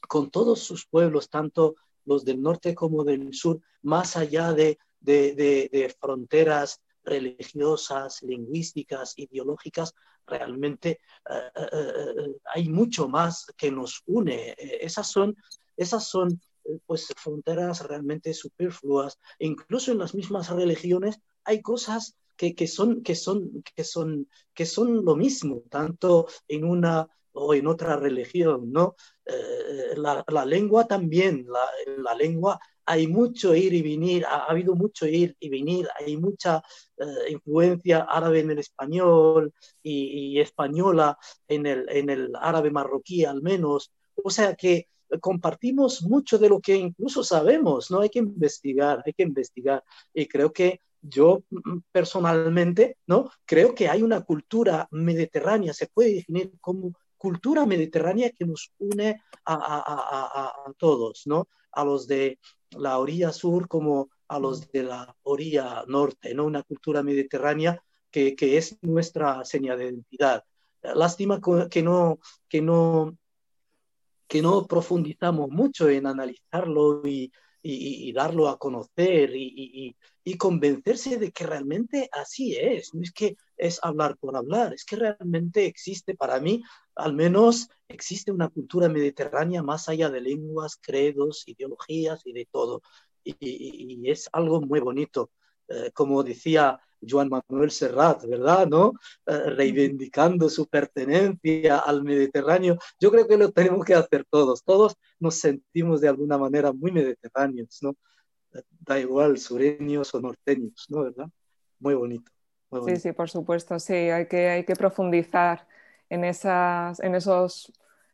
con todos sus pueblos, tanto los del norte como del sur, más allá de, de, fronteras religiosas, lingüísticas, ideológicas, realmente eh, eh, eh, hay mucho más que nos une. Esas son, esas son pues, fronteras realmente superfluas. Incluso en las mismas religiones hay cosas que, son, que, son, que, son, que son lo mismo, tanto en una o en otra religión, ¿no? Eh, la, lengua también, la, lengua hay mucho ir y venir, ha, habido mucho ir y venir, hay mucha eh, influencia árabe en el español y, española en el, en el árabe marroquí al menos, o sea que compartimos mucho de lo que incluso sabemos, ¿no? Hay que investigar, hay que investigar. Y creo que yo mm, personalmente, ¿no? Creo que hay una cultura mediterránea, se puede definir como cultura mediterránea que nos une a, todos, ¿no? A los de la orilla sur como a los de la orilla norte, ¿no? Una cultura mediterránea que, que es nuestra señal de identidad. Lástima que no, que no, que no profundizamos mucho en analizarlo y, y, darlo a conocer y, convencerse de que realmente así es. No es que es hablar por hablar, es que realmente existe para mí, al menos existe una cultura mediterránea más allá de lenguas, credos, ideologías y de todo. Y, es algo muy bonito. Eh, como decía Joan Manuel Serrat, ¿verdad? ¿No? Eh, reivindicando su pertenencia al Mediterráneo. Yo creo que lo tenemos que hacer todos. Todos nos sentimos de alguna manera muy mediterráneos, ¿no? Da igual, sureños o norteños, ¿no? ¿Verdad? Muy bonito. Sí, sí, por supuesto, sí. Hay que, hay que profundizar en esas, en, esos,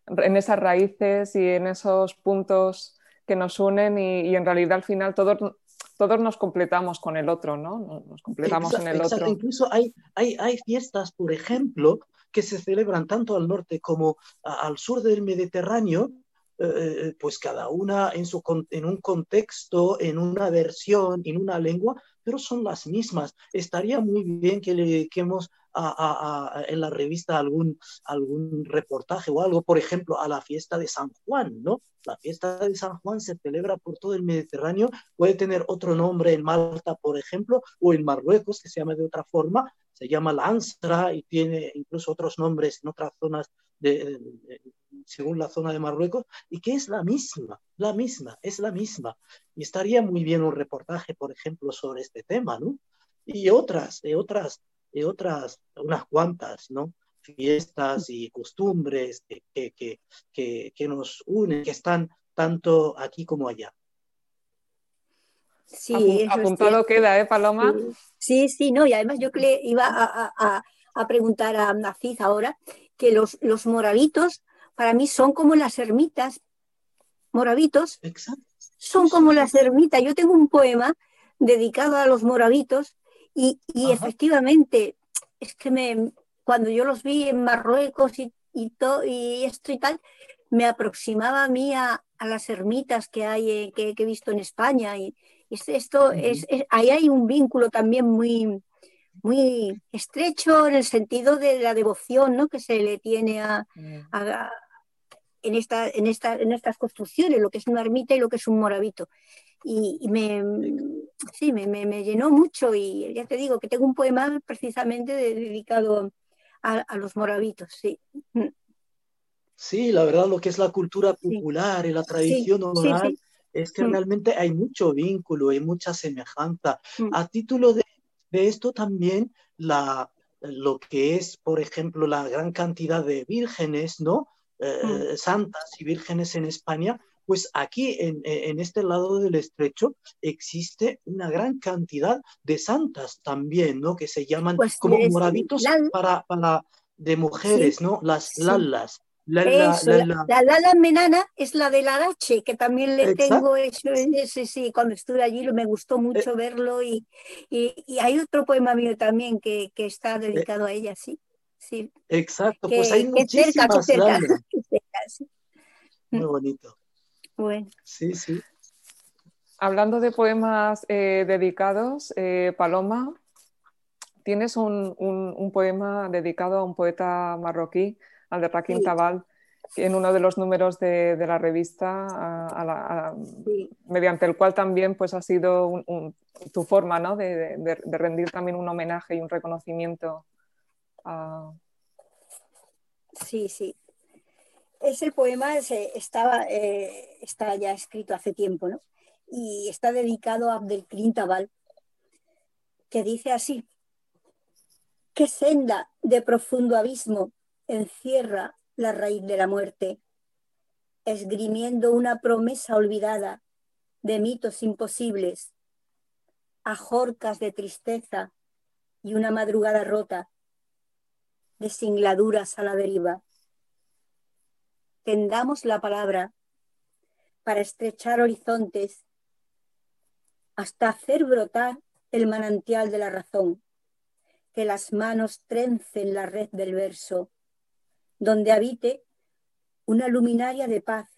en esas raíces y en esos puntos que nos unen y, y en realidad al final todos todos nos completamos con el otro, ¿no? Nos completamos en el otro. Incluso hay, hay, hay fiestas, por ejemplo, que se celebran tanto al norte como al sur del Mediterráneo, eh, eh, pues cada una en, su, en un contexto, en una versión, en una lengua, pero son las mismas. Estaría muy bien que le dediquemos en la revista algún, algún reportaje o algo, por ejemplo, a la fiesta de San Juan, ¿no? La fiesta de San Juan se celebra por todo el Mediterráneo, puede tener otro nombre en Malta, por ejemplo, o en Marruecos, que se llama de otra forma, se llama la y tiene incluso otros nombres en otras zonas de, según la zona de Marruecos, y que es la misma, la misma, es la misma. Y estaría muy bien un reportaje, por ejemplo, sobre este tema, ¿no? Y otras, de otras, de otras, unas cuantas, ¿no? Fiestas y costumbres que, que, que, que nos unen, que están tanto aquí como allá. Sí, apuntado queda, ¿eh, Paloma? Sí, sí, no, y además yo que le iba a, a, a preguntar a Naciz ahora que los, los moravitos para mí son como las ermitas, moravitos, son como las ermitas. Yo tengo un poema dedicado a los moravitos y, efectivamente es que me, cuando yo los vi en Marruecos y, y, y esto y tal, me aproximaba a mí a, las ermitas que hay eh, que, he visto en España y, esto es, ahí hay un vínculo también muy muy estrecho en el sentido de la devoción ¿no? que se le tiene a, en, esta, en, esta, en estas construcciones, lo que es una ermita y lo que es un moravito. Y, me, sí, me, me, llenó mucho y ya te digo que tengo un poema precisamente dedicado a, los moravitos. Sí. Mm. sí, la verdad lo que es la cultura popular y la tradición oral es que mm. realmente hay mucho vínculo, hay mucha semejanza. Mm. A título de, de esto también la, lo que es, por ejemplo, la gran cantidad de vírgenes, ¿no? Eh, santas y vírgenes en España, pues aquí en, en, este lado del estrecho existe una gran cantidad de santas también, ¿no? Que se llaman pues como moravitos para, para, de mujeres, ¿no? Las lalas. La, Lala Menana es la del Arache, que también le tengo eso, ese, sí, cuando estuve allí me gustó mucho eh. verlo y, y, hay otro poema mío también que, que está eh. dedicado a ella, sí. sí. Exacto, pues hay muchísimas Muy bonito. Bueno. Sí, sí. Hablando de poemas eh, dedicados, Paloma, tienes un, un, un poema dedicado a un poeta marroquí al de Raquín Tabal, en uno de los números de, la revista, mediante el cual también pues, ha sido tu forma ¿no? de, rendir también un homenaje y un reconocimiento. Sí, sí. Ese poema estaba, eh, está ya escrito hace tiempo, ¿no? Y está dedicado a Abdelkrim Tabal, que dice así, qué senda de profundo abismo encierra la raíz de la muerte, esgrimiendo una promesa olvidada de mitos imposibles, ajorcas de tristeza y una madrugada rota, de singladuras a la deriva. Tendamos la palabra para estrechar horizontes hasta hacer brotar el manantial de la razón, que las manos trencen la red del verso donde habite una luminaria de paz,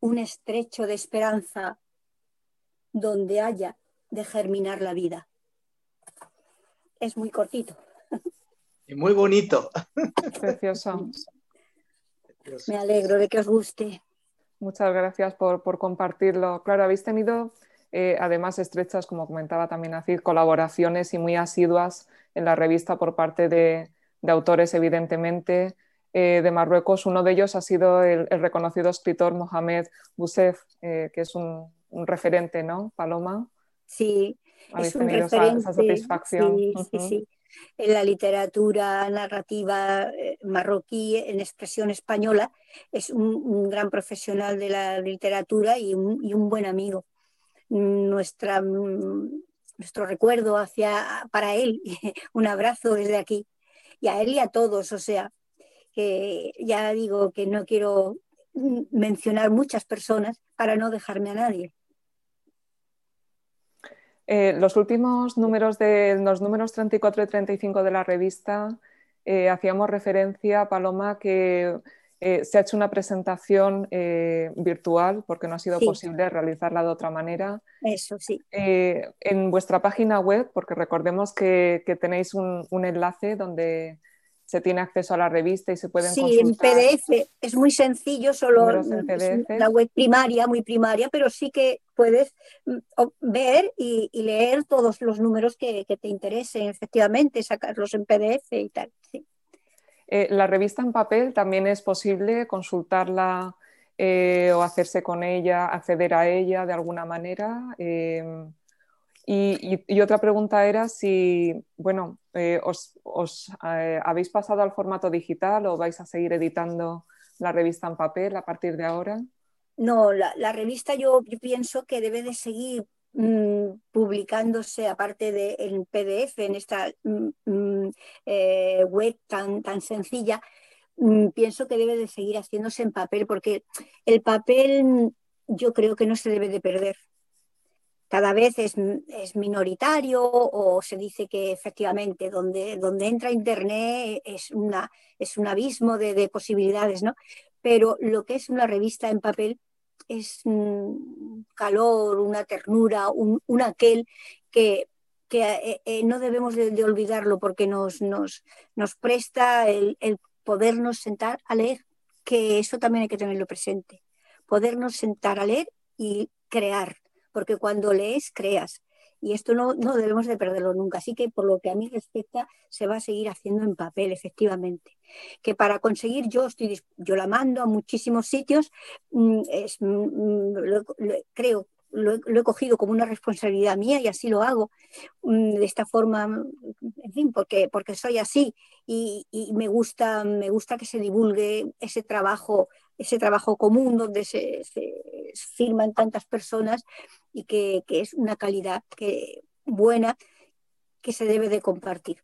un estrecho de esperanza, donde haya de germinar la vida. Es muy cortito. Y muy bonito. Precioso. Me alegro de que os guste. Muchas gracias por, compartirlo. Claro, habéis tenido eh, además estrechas, como comentaba también así, colaboraciones y muy asiduas en la revista por parte de, de autores, evidentemente, eh, de Marruecos. Uno de ellos ha sido el, reconocido escritor Mohamed Boussef, eh, que es un, referente, ¿no, Paloma? Sí, es un referente. Esa, satisfacción. Sí, sí, sí. En la literatura narrativa eh, marroquí, en expresión española, es un, gran profesional de la literatura y un, buen amigo. Nuestra, nuestro recuerdo hacia, para él, un abrazo desde aquí, y a él y a todos, o sea, que ya digo que no quiero mencionar muchas personas para no dejarme a nadie. Eh, los últimos números de los números 34 y 35 de la revista eh, hacíamos referencia, Paloma, que eh, se ha hecho una presentación virtual porque no ha sido posible realizarla de otra manera. Eso sí. en vuestra página web, porque recordemos que, tenéis un, un enlace donde se tiene acceso a la revista y se pueden sí, en PDF es muy sencillo, solo la web primaria, muy primaria, pero sí que puedes mm, ver y, leer todos los números que, te interesen, efectivamente, sacarlos en PDF y tal. Eh, la revista en papel también es posible consultarla eh, o hacerse con ella, acceder a ella de alguna manera. Eh, y, otra pregunta era si, bueno, eh, os, eh, habéis pasado al formato digital o vais a seguir editando la revista en papel a partir de ahora. No, la, revista yo, pienso que debe de seguir mm, publicándose aparte de en PDF, en esta mm, mm, eh, web tan, tan sencilla. pienso que debe de seguir haciéndose en papel porque el papel yo creo que no se debe de perder cada vez es, minoritario o se dice que efectivamente donde, donde entra Internet es, una, es un abismo de, posibilidades, ¿no? Pero lo que es una revista en papel es un calor, una ternura, un, aquel que, eh, eh, no debemos de, olvidarlo porque nos, nos, nos presta el, el podernos sentar a leer, que eso también hay que tenerlo presente. Podernos sentar a leer y crear porque cuando lees, creas. Y esto no, no debemos de perderlo nunca. Así que por lo que a mí respecta, se va a seguir haciendo en papel, efectivamente. Que para conseguir, yo estoy, yo la mando a muchísimos sitios, mm, es, mm, mm, creo lo, he cogido como una responsabilidad mía y así lo hago de esta forma, en fin, porque, porque soy así y, y, me, gusta, me gusta que se divulgue ese trabajo ese trabajo común donde se, firman tantas personas y que, es una calidad que, buena que se debe de compartir.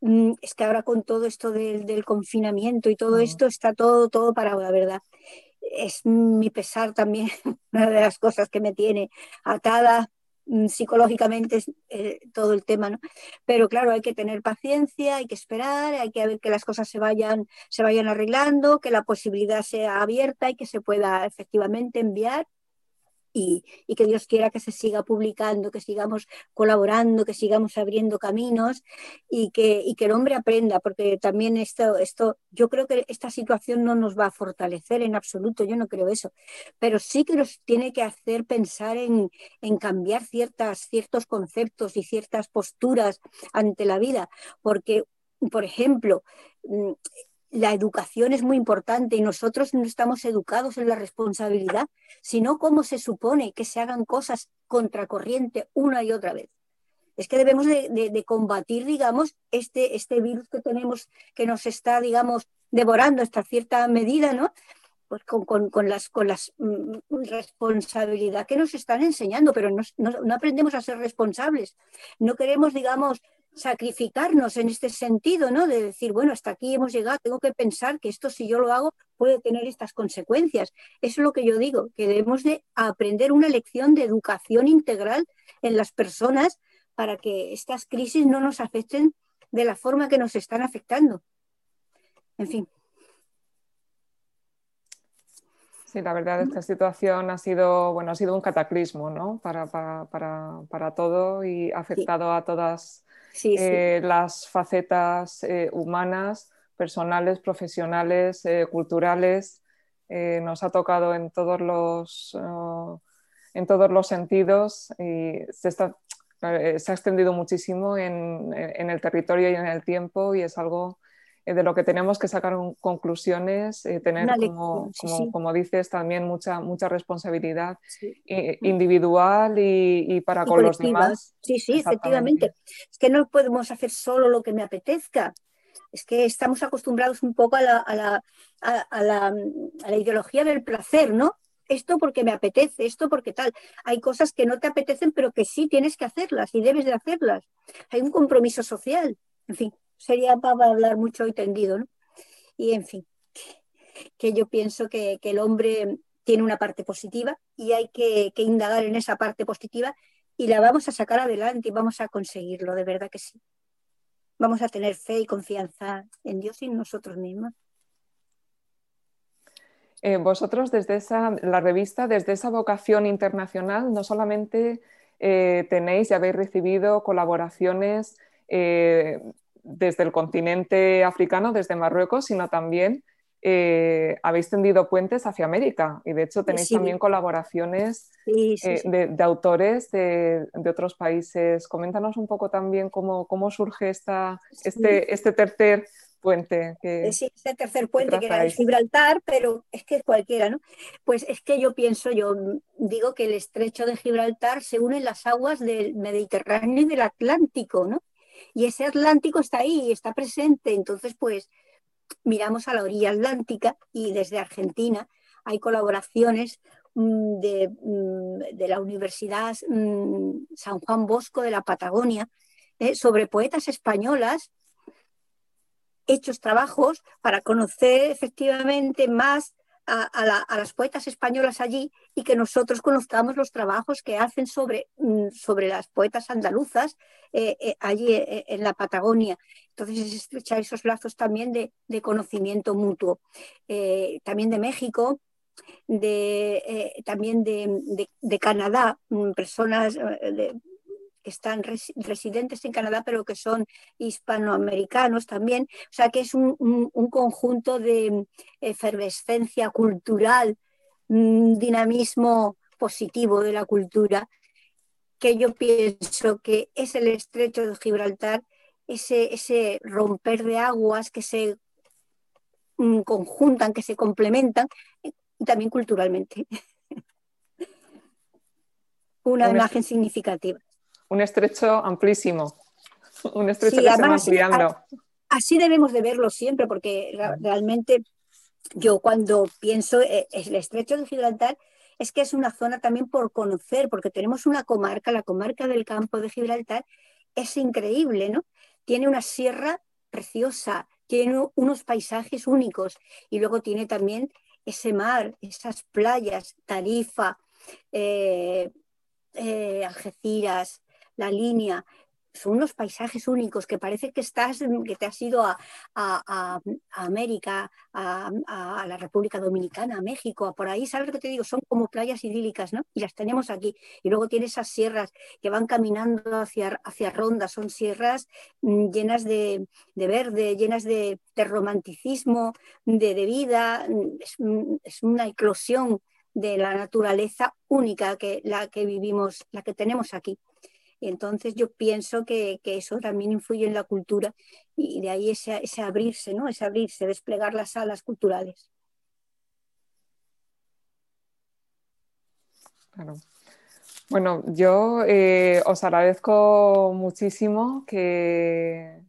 mm, es que ahora con todo esto del, confinamiento y todo esto está todo, todo parado, la verdad. Es mi pesar también, una de las cosas que me tiene atada mm, psicológicamente es eh, todo el tema, ¿no? Pero claro, hay que tener paciencia, hay que esperar, hay que ver que las cosas se vayan, se vayan arreglando, que la posibilidad sea abierta y que se pueda efectivamente enviar y, que Dios quiera que se siga publicando, que sigamos colaborando, que sigamos abriendo caminos y que, el hombre aprenda, porque también esto, esto, yo creo que esta situación no nos va a fortalecer en absoluto, yo no creo eso, pero sí que nos tiene que hacer pensar en, en cambiar ciertas, ciertos conceptos y ciertas posturas ante la vida, porque, por ejemplo, mm, la educación es muy importante y nosotros no estamos educados en la responsabilidad, sino cómo se supone que se hagan cosas contracorriente una y otra vez. Es que debemos de, combatir, digamos, este, este virus que tenemos que nos está, digamos, devorando hasta cierta medida, ¿no? Pues con, con, las, con las mm, responsabilidad que nos están enseñando, pero no, no aprendemos a ser responsables. No queremos, digamos, sacrificarnos en este sentido, ¿no? De decir, bueno, hasta aquí hemos llegado, tengo que pensar que esto si yo lo hago puede tener estas consecuencias. Eso es lo que yo digo, que debemos de aprender una lección de educación integral en las personas para que estas crisis no nos afecten de la forma que nos están afectando. En fin. Sí, la verdad esta situación ha sido, bueno, ha sido un cataclismo ¿no? para, para, todo y ha afectado a todas eh, las facetas eh, humanas, personales, profesionales, eh, culturales. nos ha tocado en todos los, en todos los sentidos y se, está, se ha extendido muchísimo en, en, el territorio y en el tiempo y es algo de lo que tenemos que sacar conclusiones, eh, tener, como, como, dices, también mucha, mucha responsabilidad eh, individual y, para con los demás. Sí, sí, efectivamente. Es que no podemos hacer solo lo que me apetezca. Es que estamos acostumbrados un poco a la, a la, a, la, a la ideología del placer, ¿no? esto porque me apetece, esto porque tal. Hay cosas que no te apetecen, pero que sí tienes que hacerlas y debes de hacerlas. Hay un compromiso social, en fin sería para hablar mucho y tendido, ¿no? Y en fin, que yo pienso que, el hombre tiene una parte positiva y hay que, indagar en esa parte positiva y la vamos a sacar adelante y vamos a conseguirlo, de verdad que sí. Vamos a tener fe y confianza en Dios y en nosotros mismos. Eh, vosotros desde esa, la revista, desde esa vocación internacional, no solamente eh, tenéis y habéis recibido colaboraciones eh, desde el continente africano, desde Marruecos, sino también eh, habéis tendido puentes hacia América y de hecho tenéis también colaboraciones eh, de, autores de, otros países. Coméntanos un poco también cómo, cómo surge esta, este, este tercer puente. Que, sí, este tercer puente que era el Gibraltar, pero es que es cualquiera, ¿no? Pues es que yo pienso, yo digo que el estrecho de Gibraltar se une en las aguas del Mediterráneo y del Atlántico, ¿no? Y ese Atlántico está ahí, está presente. Entonces, pues miramos a la orilla atlántica y desde Argentina hay colaboraciones mm, de, mm, de, la Universidad mm, San Juan Bosco de la Patagonia eh, sobre poetas españolas hechos trabajos para conocer efectivamente más a, las poetas españolas allí y que nosotros conozcamos los trabajos que hacen sobre, mm, sobre las poetas andaluzas eh, eh, allí eh, en la Patagonia. Entonces es estrechar esos lazos también de, conocimiento mutuo. también de México, de, también de, Canadá, mm, personas que están residentes en Canadá, pero que son hispanoamericanos también. O sea que es un, conjunto de efervescencia cultural, un dinamismo positivo de la cultura, que yo pienso que es el estrecho de Gibraltar, ese, ese romper de aguas que se mm, conjuntan, que se complementan, y también culturalmente. Una imagen significativa un estrecho amplísimo, un estrecho que se va ampliando. Así, debemos de verlo siempre, porque realmente yo cuando pienso en eh, el estrecho de Gibraltar es que es una zona también por conocer, porque tenemos una comarca, la comarca del campo de Gibraltar, es increíble, ¿no? Tiene una sierra preciosa, tiene unos paisajes únicos y luego tiene también ese mar, esas playas, Tarifa, eh, eh, Algeciras, la línea, son unos paisajes únicos que parece que estás, que te has ido a, América, a, la República Dominicana, a México, por ahí, ¿sabes lo que te digo? Son como playas idílicas, ¿no? Y las tenemos aquí. Y luego tiene esas sierras que van caminando hacia, hacia Ronda, son sierras mm, llenas de, verde, llenas de, romanticismo, de, vida, mm, es, una eclosión de la naturaleza única que la que vivimos, la que tenemos aquí. Entonces yo pienso que, eso también influye en la cultura y de ahí ese, abrirse, ¿no? Ese abrirse, desplegar las salas culturales. Bueno, yo eh, os agradezco muchísimo que,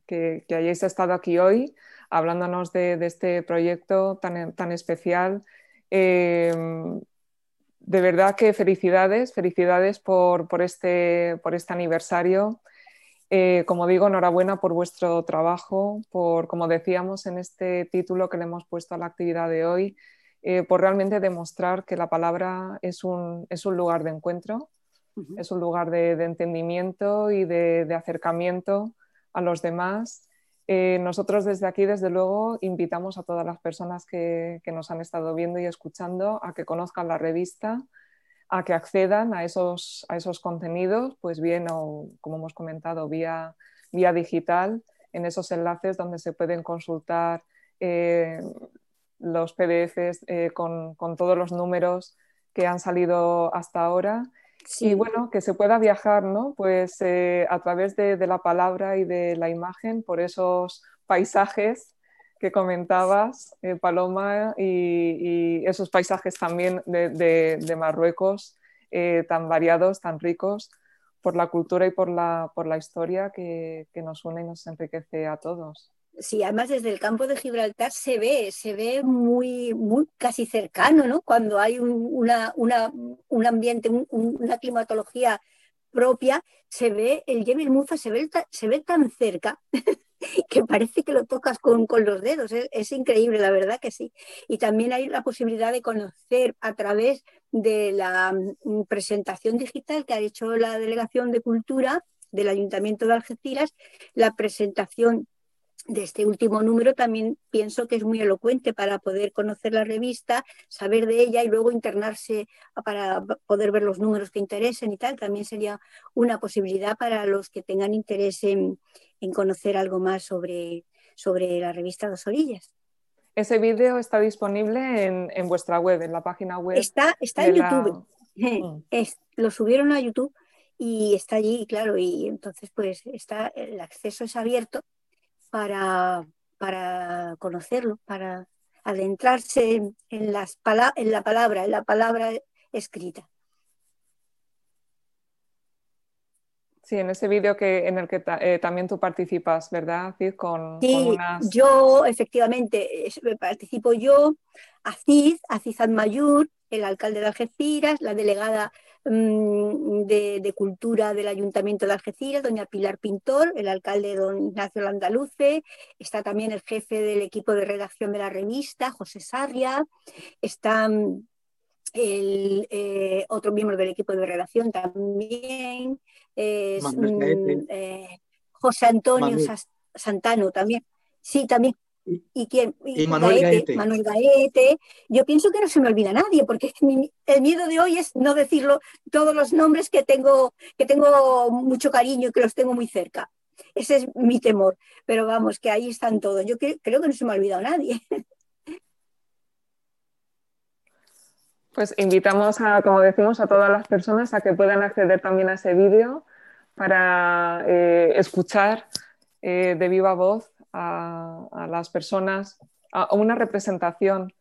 hayáis estado aquí hoy hablándonos de, este proyecto tan, tan especial. Eh, de verdad que felicidades, felicidades por, este, por este, aniversario. Eh, como digo, enhorabuena por vuestro trabajo, por, como decíamos en este título que le hemos puesto a la actividad de hoy, eh, por realmente demostrar que la palabra es un, lugar de encuentro, es un lugar de, entendimiento y de, acercamiento a los demás eh, nosotros desde aquí, desde luego, invitamos a todas las personas que, nos han estado viendo y escuchando a que conozcan la revista, a que accedan a esos, a esos contenidos, pues bien, o como hemos comentado, vía, vía digital, en esos enlaces donde se pueden consultar eh, los PDFs eh, con, con todos los números que han salido hasta ahora y bueno, que se pueda viajar, ¿no? Pues eh, a través de, la palabra y de la imagen por esos paisajes que comentabas, eh, Paloma, y, esos paisajes también de, Marruecos eh, tan variados, tan ricos, por la cultura y por la, por la historia que, que nos une y nos enriquece a todos. Sí, además desde el campo de Gibraltar se ve, se ve muy, muy casi cercano, ¿no? Cuando hay un, una, un ambiente, una climatología propia, se ve el Yemel Mufa, se ve, se ve tan cerca que parece que lo tocas con, los dedos. Es, increíble, la verdad que sí. Y también hay la posibilidad de conocer a través de la mm, presentación digital que ha hecho la Delegación de Cultura del Ayuntamiento de Algeciras, la presentación de este último número también pienso que es muy elocuente para poder conocer la revista, saber de ella y luego internarse para poder ver los números que interesen y tal. También sería una posibilidad para los que tengan interés en, conocer algo más sobre, sobre la revista Dos Orillas. Ese vídeo está disponible en, vuestra web, en la página web. Está, está en YouTube. Mm. lo subieron a YouTube y está allí, claro, y entonces pues está, el acceso es abierto para, para conocerlo, para adentrarse en, las en la palabra, en la palabra escrita. Sí, en ese vídeo que, en el que eh, también tú participas, ¿verdad, Cid? Con, sí, yo efectivamente participo yo, Aziz, Aziz Admayur, el alcalde de Algeciras, la delegada Mm, de, Cultura del Ayuntamiento de Algeciras, doña Pilar Pintor, el alcalde don Ignacio Landaluce, está también el jefe del equipo de redacción de la revista, José Sarria, está mm, el eh, otro miembro del equipo de redacción también, es, mm, eh, José Antonio Santano también. Sí, también ¿Y quién? Manuel Gaete, Manuel Gaete. Yo pienso que no se me olvida nadie, porque el miedo de hoy es no decirlo todos los nombres que tengo, que tengo mucho cariño y que los tengo muy cerca. Ese es mi temor. Pero vamos, que ahí están todos. Yo creo, que no se me ha olvidado nadie. Pues invitamos a, como decimos, a todas las personas a que puedan acceder también a ese vídeo para eh, escuchar eh, de viva voz a, las personas, a una representación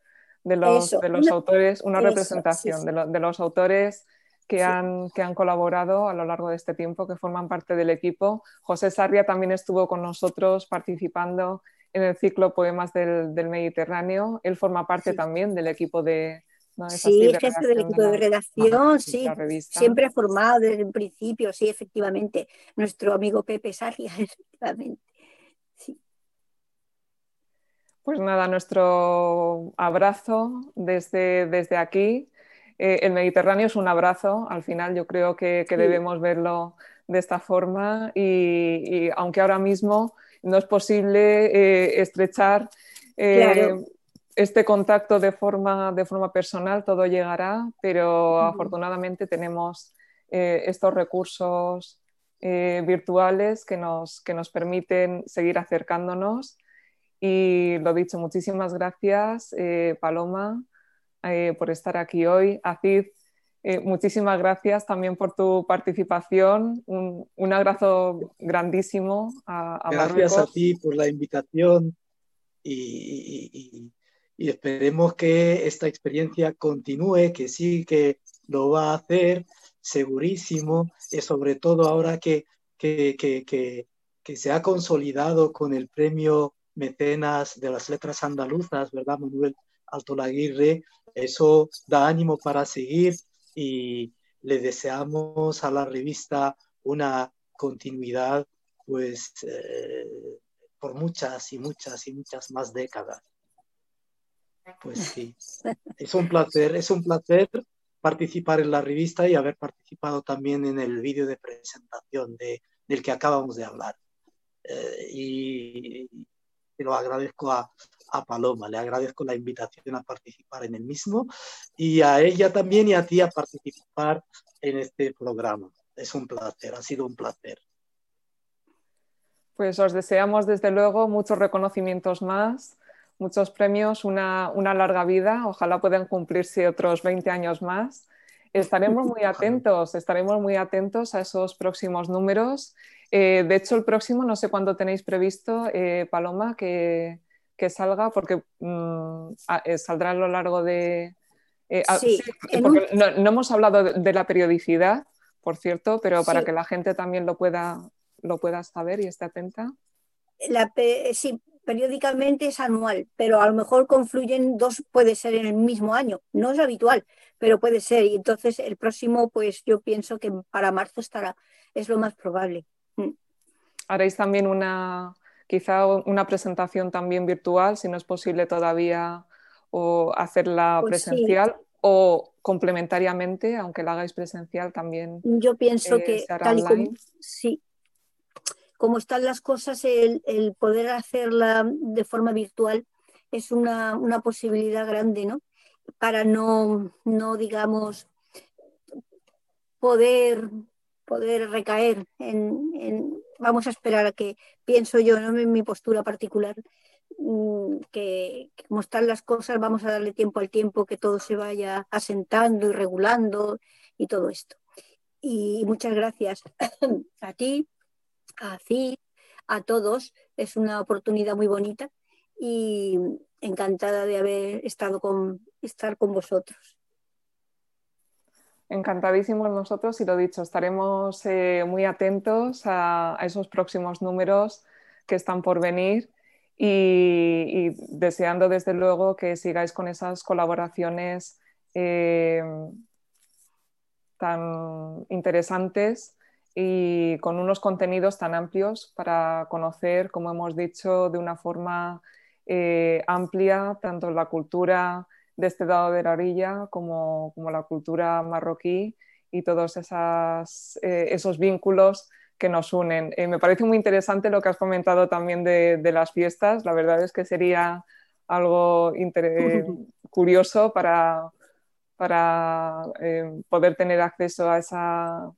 de los, de los autores, una representación De, los autores que, han, que han colaborado a lo largo de este tiempo, que forman parte del equipo. José Sarria también estuvo con nosotros participando en el ciclo Poemas del, Mediterráneo. Él forma parte también del equipo de, sí, jefe del equipo de, redacción, sí, siempre ha formado desde el principio, sí, efectivamente. Nuestro amigo Pepe Sarria, efectivamente. Pues nada, nuestro abrazo desde, desde aquí. Eh, el Mediterráneo es un abrazo, al final yo creo que, debemos verlo de esta forma y, aunque ahora mismo no es posible eh, estrechar eh, este contacto de forma, de forma personal, todo llegará, pero afortunadamente tenemos estos recursos virtuales que nos, que nos permiten seguir acercándonos y lo dicho, muchísimas gracias, eh, Paloma, eh, por estar aquí hoy. Acid, eh, muchísimas gracias también por tu participación. Un, un abrazo grandísimo a, a Gracias a ti por la invitación y, y, esperemos que esta experiencia continúe, que sí que lo va a hacer, segurísimo, y sobre todo ahora que, que, que, que se ha consolidado con el premio mecenas de las letras andaluzas, ¿verdad? Manuel Alto Laguirre, eso da ánimo para seguir y le deseamos a la revista una continuidad, pues, eh, por muchas y muchas y muchas más décadas. Pues sí, es un placer, es un placer participar en la revista y haber participado también en el vídeo de presentación de, del que acabamos de hablar. Eh, y, y lo agradezco a, Paloma, le agradezco la invitación a participar en el mismo y a ella también y a ti a participar en este programa. Es un placer, ha sido un placer. Pues os deseamos desde luego muchos reconocimientos más, muchos premios, una, una larga vida, ojalá puedan cumplirse otros 20 años más. Estaremos muy atentos, estaremos muy atentos a esos próximos números eh, de hecho, el próximo, no sé cuándo tenéis previsto, eh, Paloma, que, salga, porque mm, eh, saldrá a lo largo de... sí, no, hemos hablado de, la periodicidad, por cierto, pero para que la gente también lo pueda, lo pueda saber y esté atenta. sí, periódicamente es anual, pero a lo mejor confluyen dos, puede ser en el mismo año. No es habitual, pero puede ser. Y entonces el próximo, pues yo pienso que para marzo estará, es lo más probable. Haréis también una, quizá una presentación también virtual, si no es posible todavía, o hacerla pues presencial, o complementariamente, aunque la hagáis presencial también. Yo pienso eh, que tal y como, sí, como están las cosas, el, poder hacerla de forma virtual es una, posibilidad grande, ¿no? Para no, no digamos, poder poder recaer en, vamos a esperar a que, pienso yo, ¿no? en mi postura particular, mm, que, como están las cosas, vamos a darle tiempo al tiempo, que todo se vaya asentando y regulando y todo esto. Y muchas gracias a ti, a Cid, a todos. Es una oportunidad muy bonita y encantada de haber estado con, estar con vosotros. Encantadísimos nosotros y lo dicho, estaremos eh, muy atentos a, esos próximos números que están por venir y, deseando desde luego que sigáis con esas colaboraciones eh, tan interesantes y con unos contenidos tan amplios para conocer, como hemos dicho, de una forma eh, amplia tanto la cultura de este lado de la orilla, como, la cultura marroquí y todos esas, eh, esos vínculos que nos unen. Eh, me parece muy interesante lo que has comentado también de, las fiestas. La verdad es que sería algo curioso para, para eh, poder tener acceso a, esa,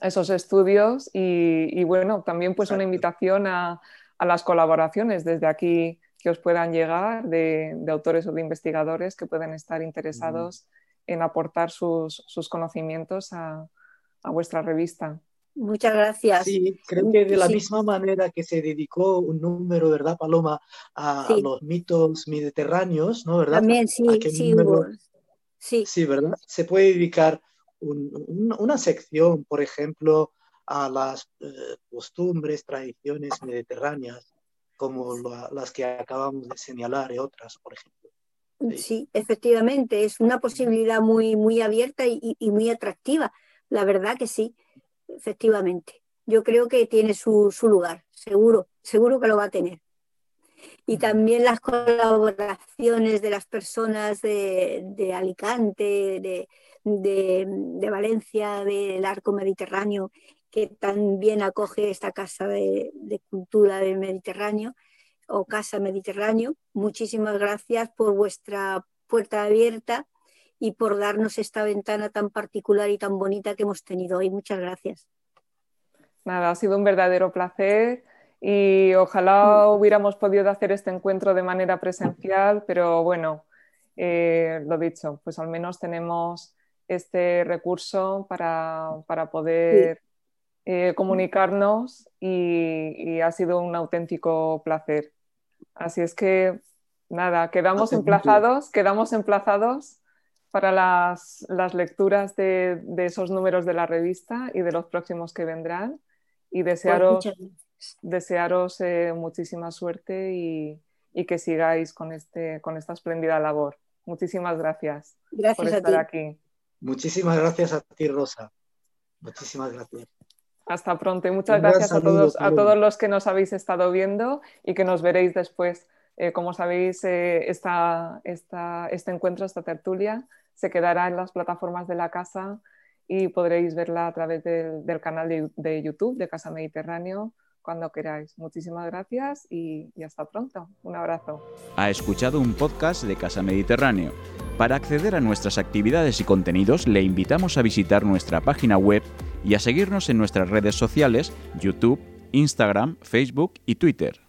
esos estudios y, bueno, también pues una invitación a, a las colaboraciones desde aquí que os puedan llegar de, autores o de investigadores que puedan estar interesados en aportar sus, conocimientos a, vuestra revista. Muchas gracias. Sí, creo que de la misma manera que se dedicó un número, ¿verdad, Paloma, a, los mitos mediterráneos, ¿no? ¿verdad? También, sí, sí, sí. ¿verdad? Se puede dedicar una sección, por ejemplo, a las eh, costumbres, tradiciones mediterráneas, como las que acabamos de señalar y otras, por ejemplo. Sí. efectivamente, es una posibilidad muy, muy abierta y, muy atractiva. La verdad que sí, efectivamente. Yo creo que tiene su, lugar, seguro, seguro que lo va a tener. y también las colaboraciones de las personas de, Alicante, de, de, Valencia, del arco mediterráneo, que también acoge esta casa de, cultura del Mediterráneo o Casa Mediterráneo. Muchísimas gracias por vuestra puerta abierta y por darnos esta ventana tan particular y tan bonita que hemos tenido hoy. Muchas gracias. Nada, ha sido un verdadero placer y ojalá mm. hubiéramos podido hacer este encuentro de manera presencial, pero bueno, eh, lo dicho, pues al menos tenemos este recurso para, poder eh, comunicarnos y, ha sido un auténtico placer. Así es que nada, quedamos emplazados, quedamos emplazados para las, lecturas de, esos números de la revista y de los próximos que vendrán y pues desearos desearos eh, muchísima suerte y, que sigáis con, este, con esta espléndida labor. Muchísimas gracias, por estar aquí. Muchísimas gracias a ti, Rosa. Muchísimas gracias. Hasta pronto y muchas gracias a todos, a todos los que nos habéis estado viendo y que nos veréis después. Eh, como sabéis, eh, esta, este encuentro, esta tertulia, se quedará en las plataformas de la casa y podréis verla a través del, canal de YouTube de Casa Mediterráneo cuando queráis. Muchísimas gracias y, hasta pronto. Un abrazo. Ha escuchado un podcast de Casa Mediterráneo. Para acceder a nuestras actividades y contenidos le invitamos a visitar nuestra página web y a seguirnos en nuestras redes sociales, YouTube, Instagram, Facebook y Twitter.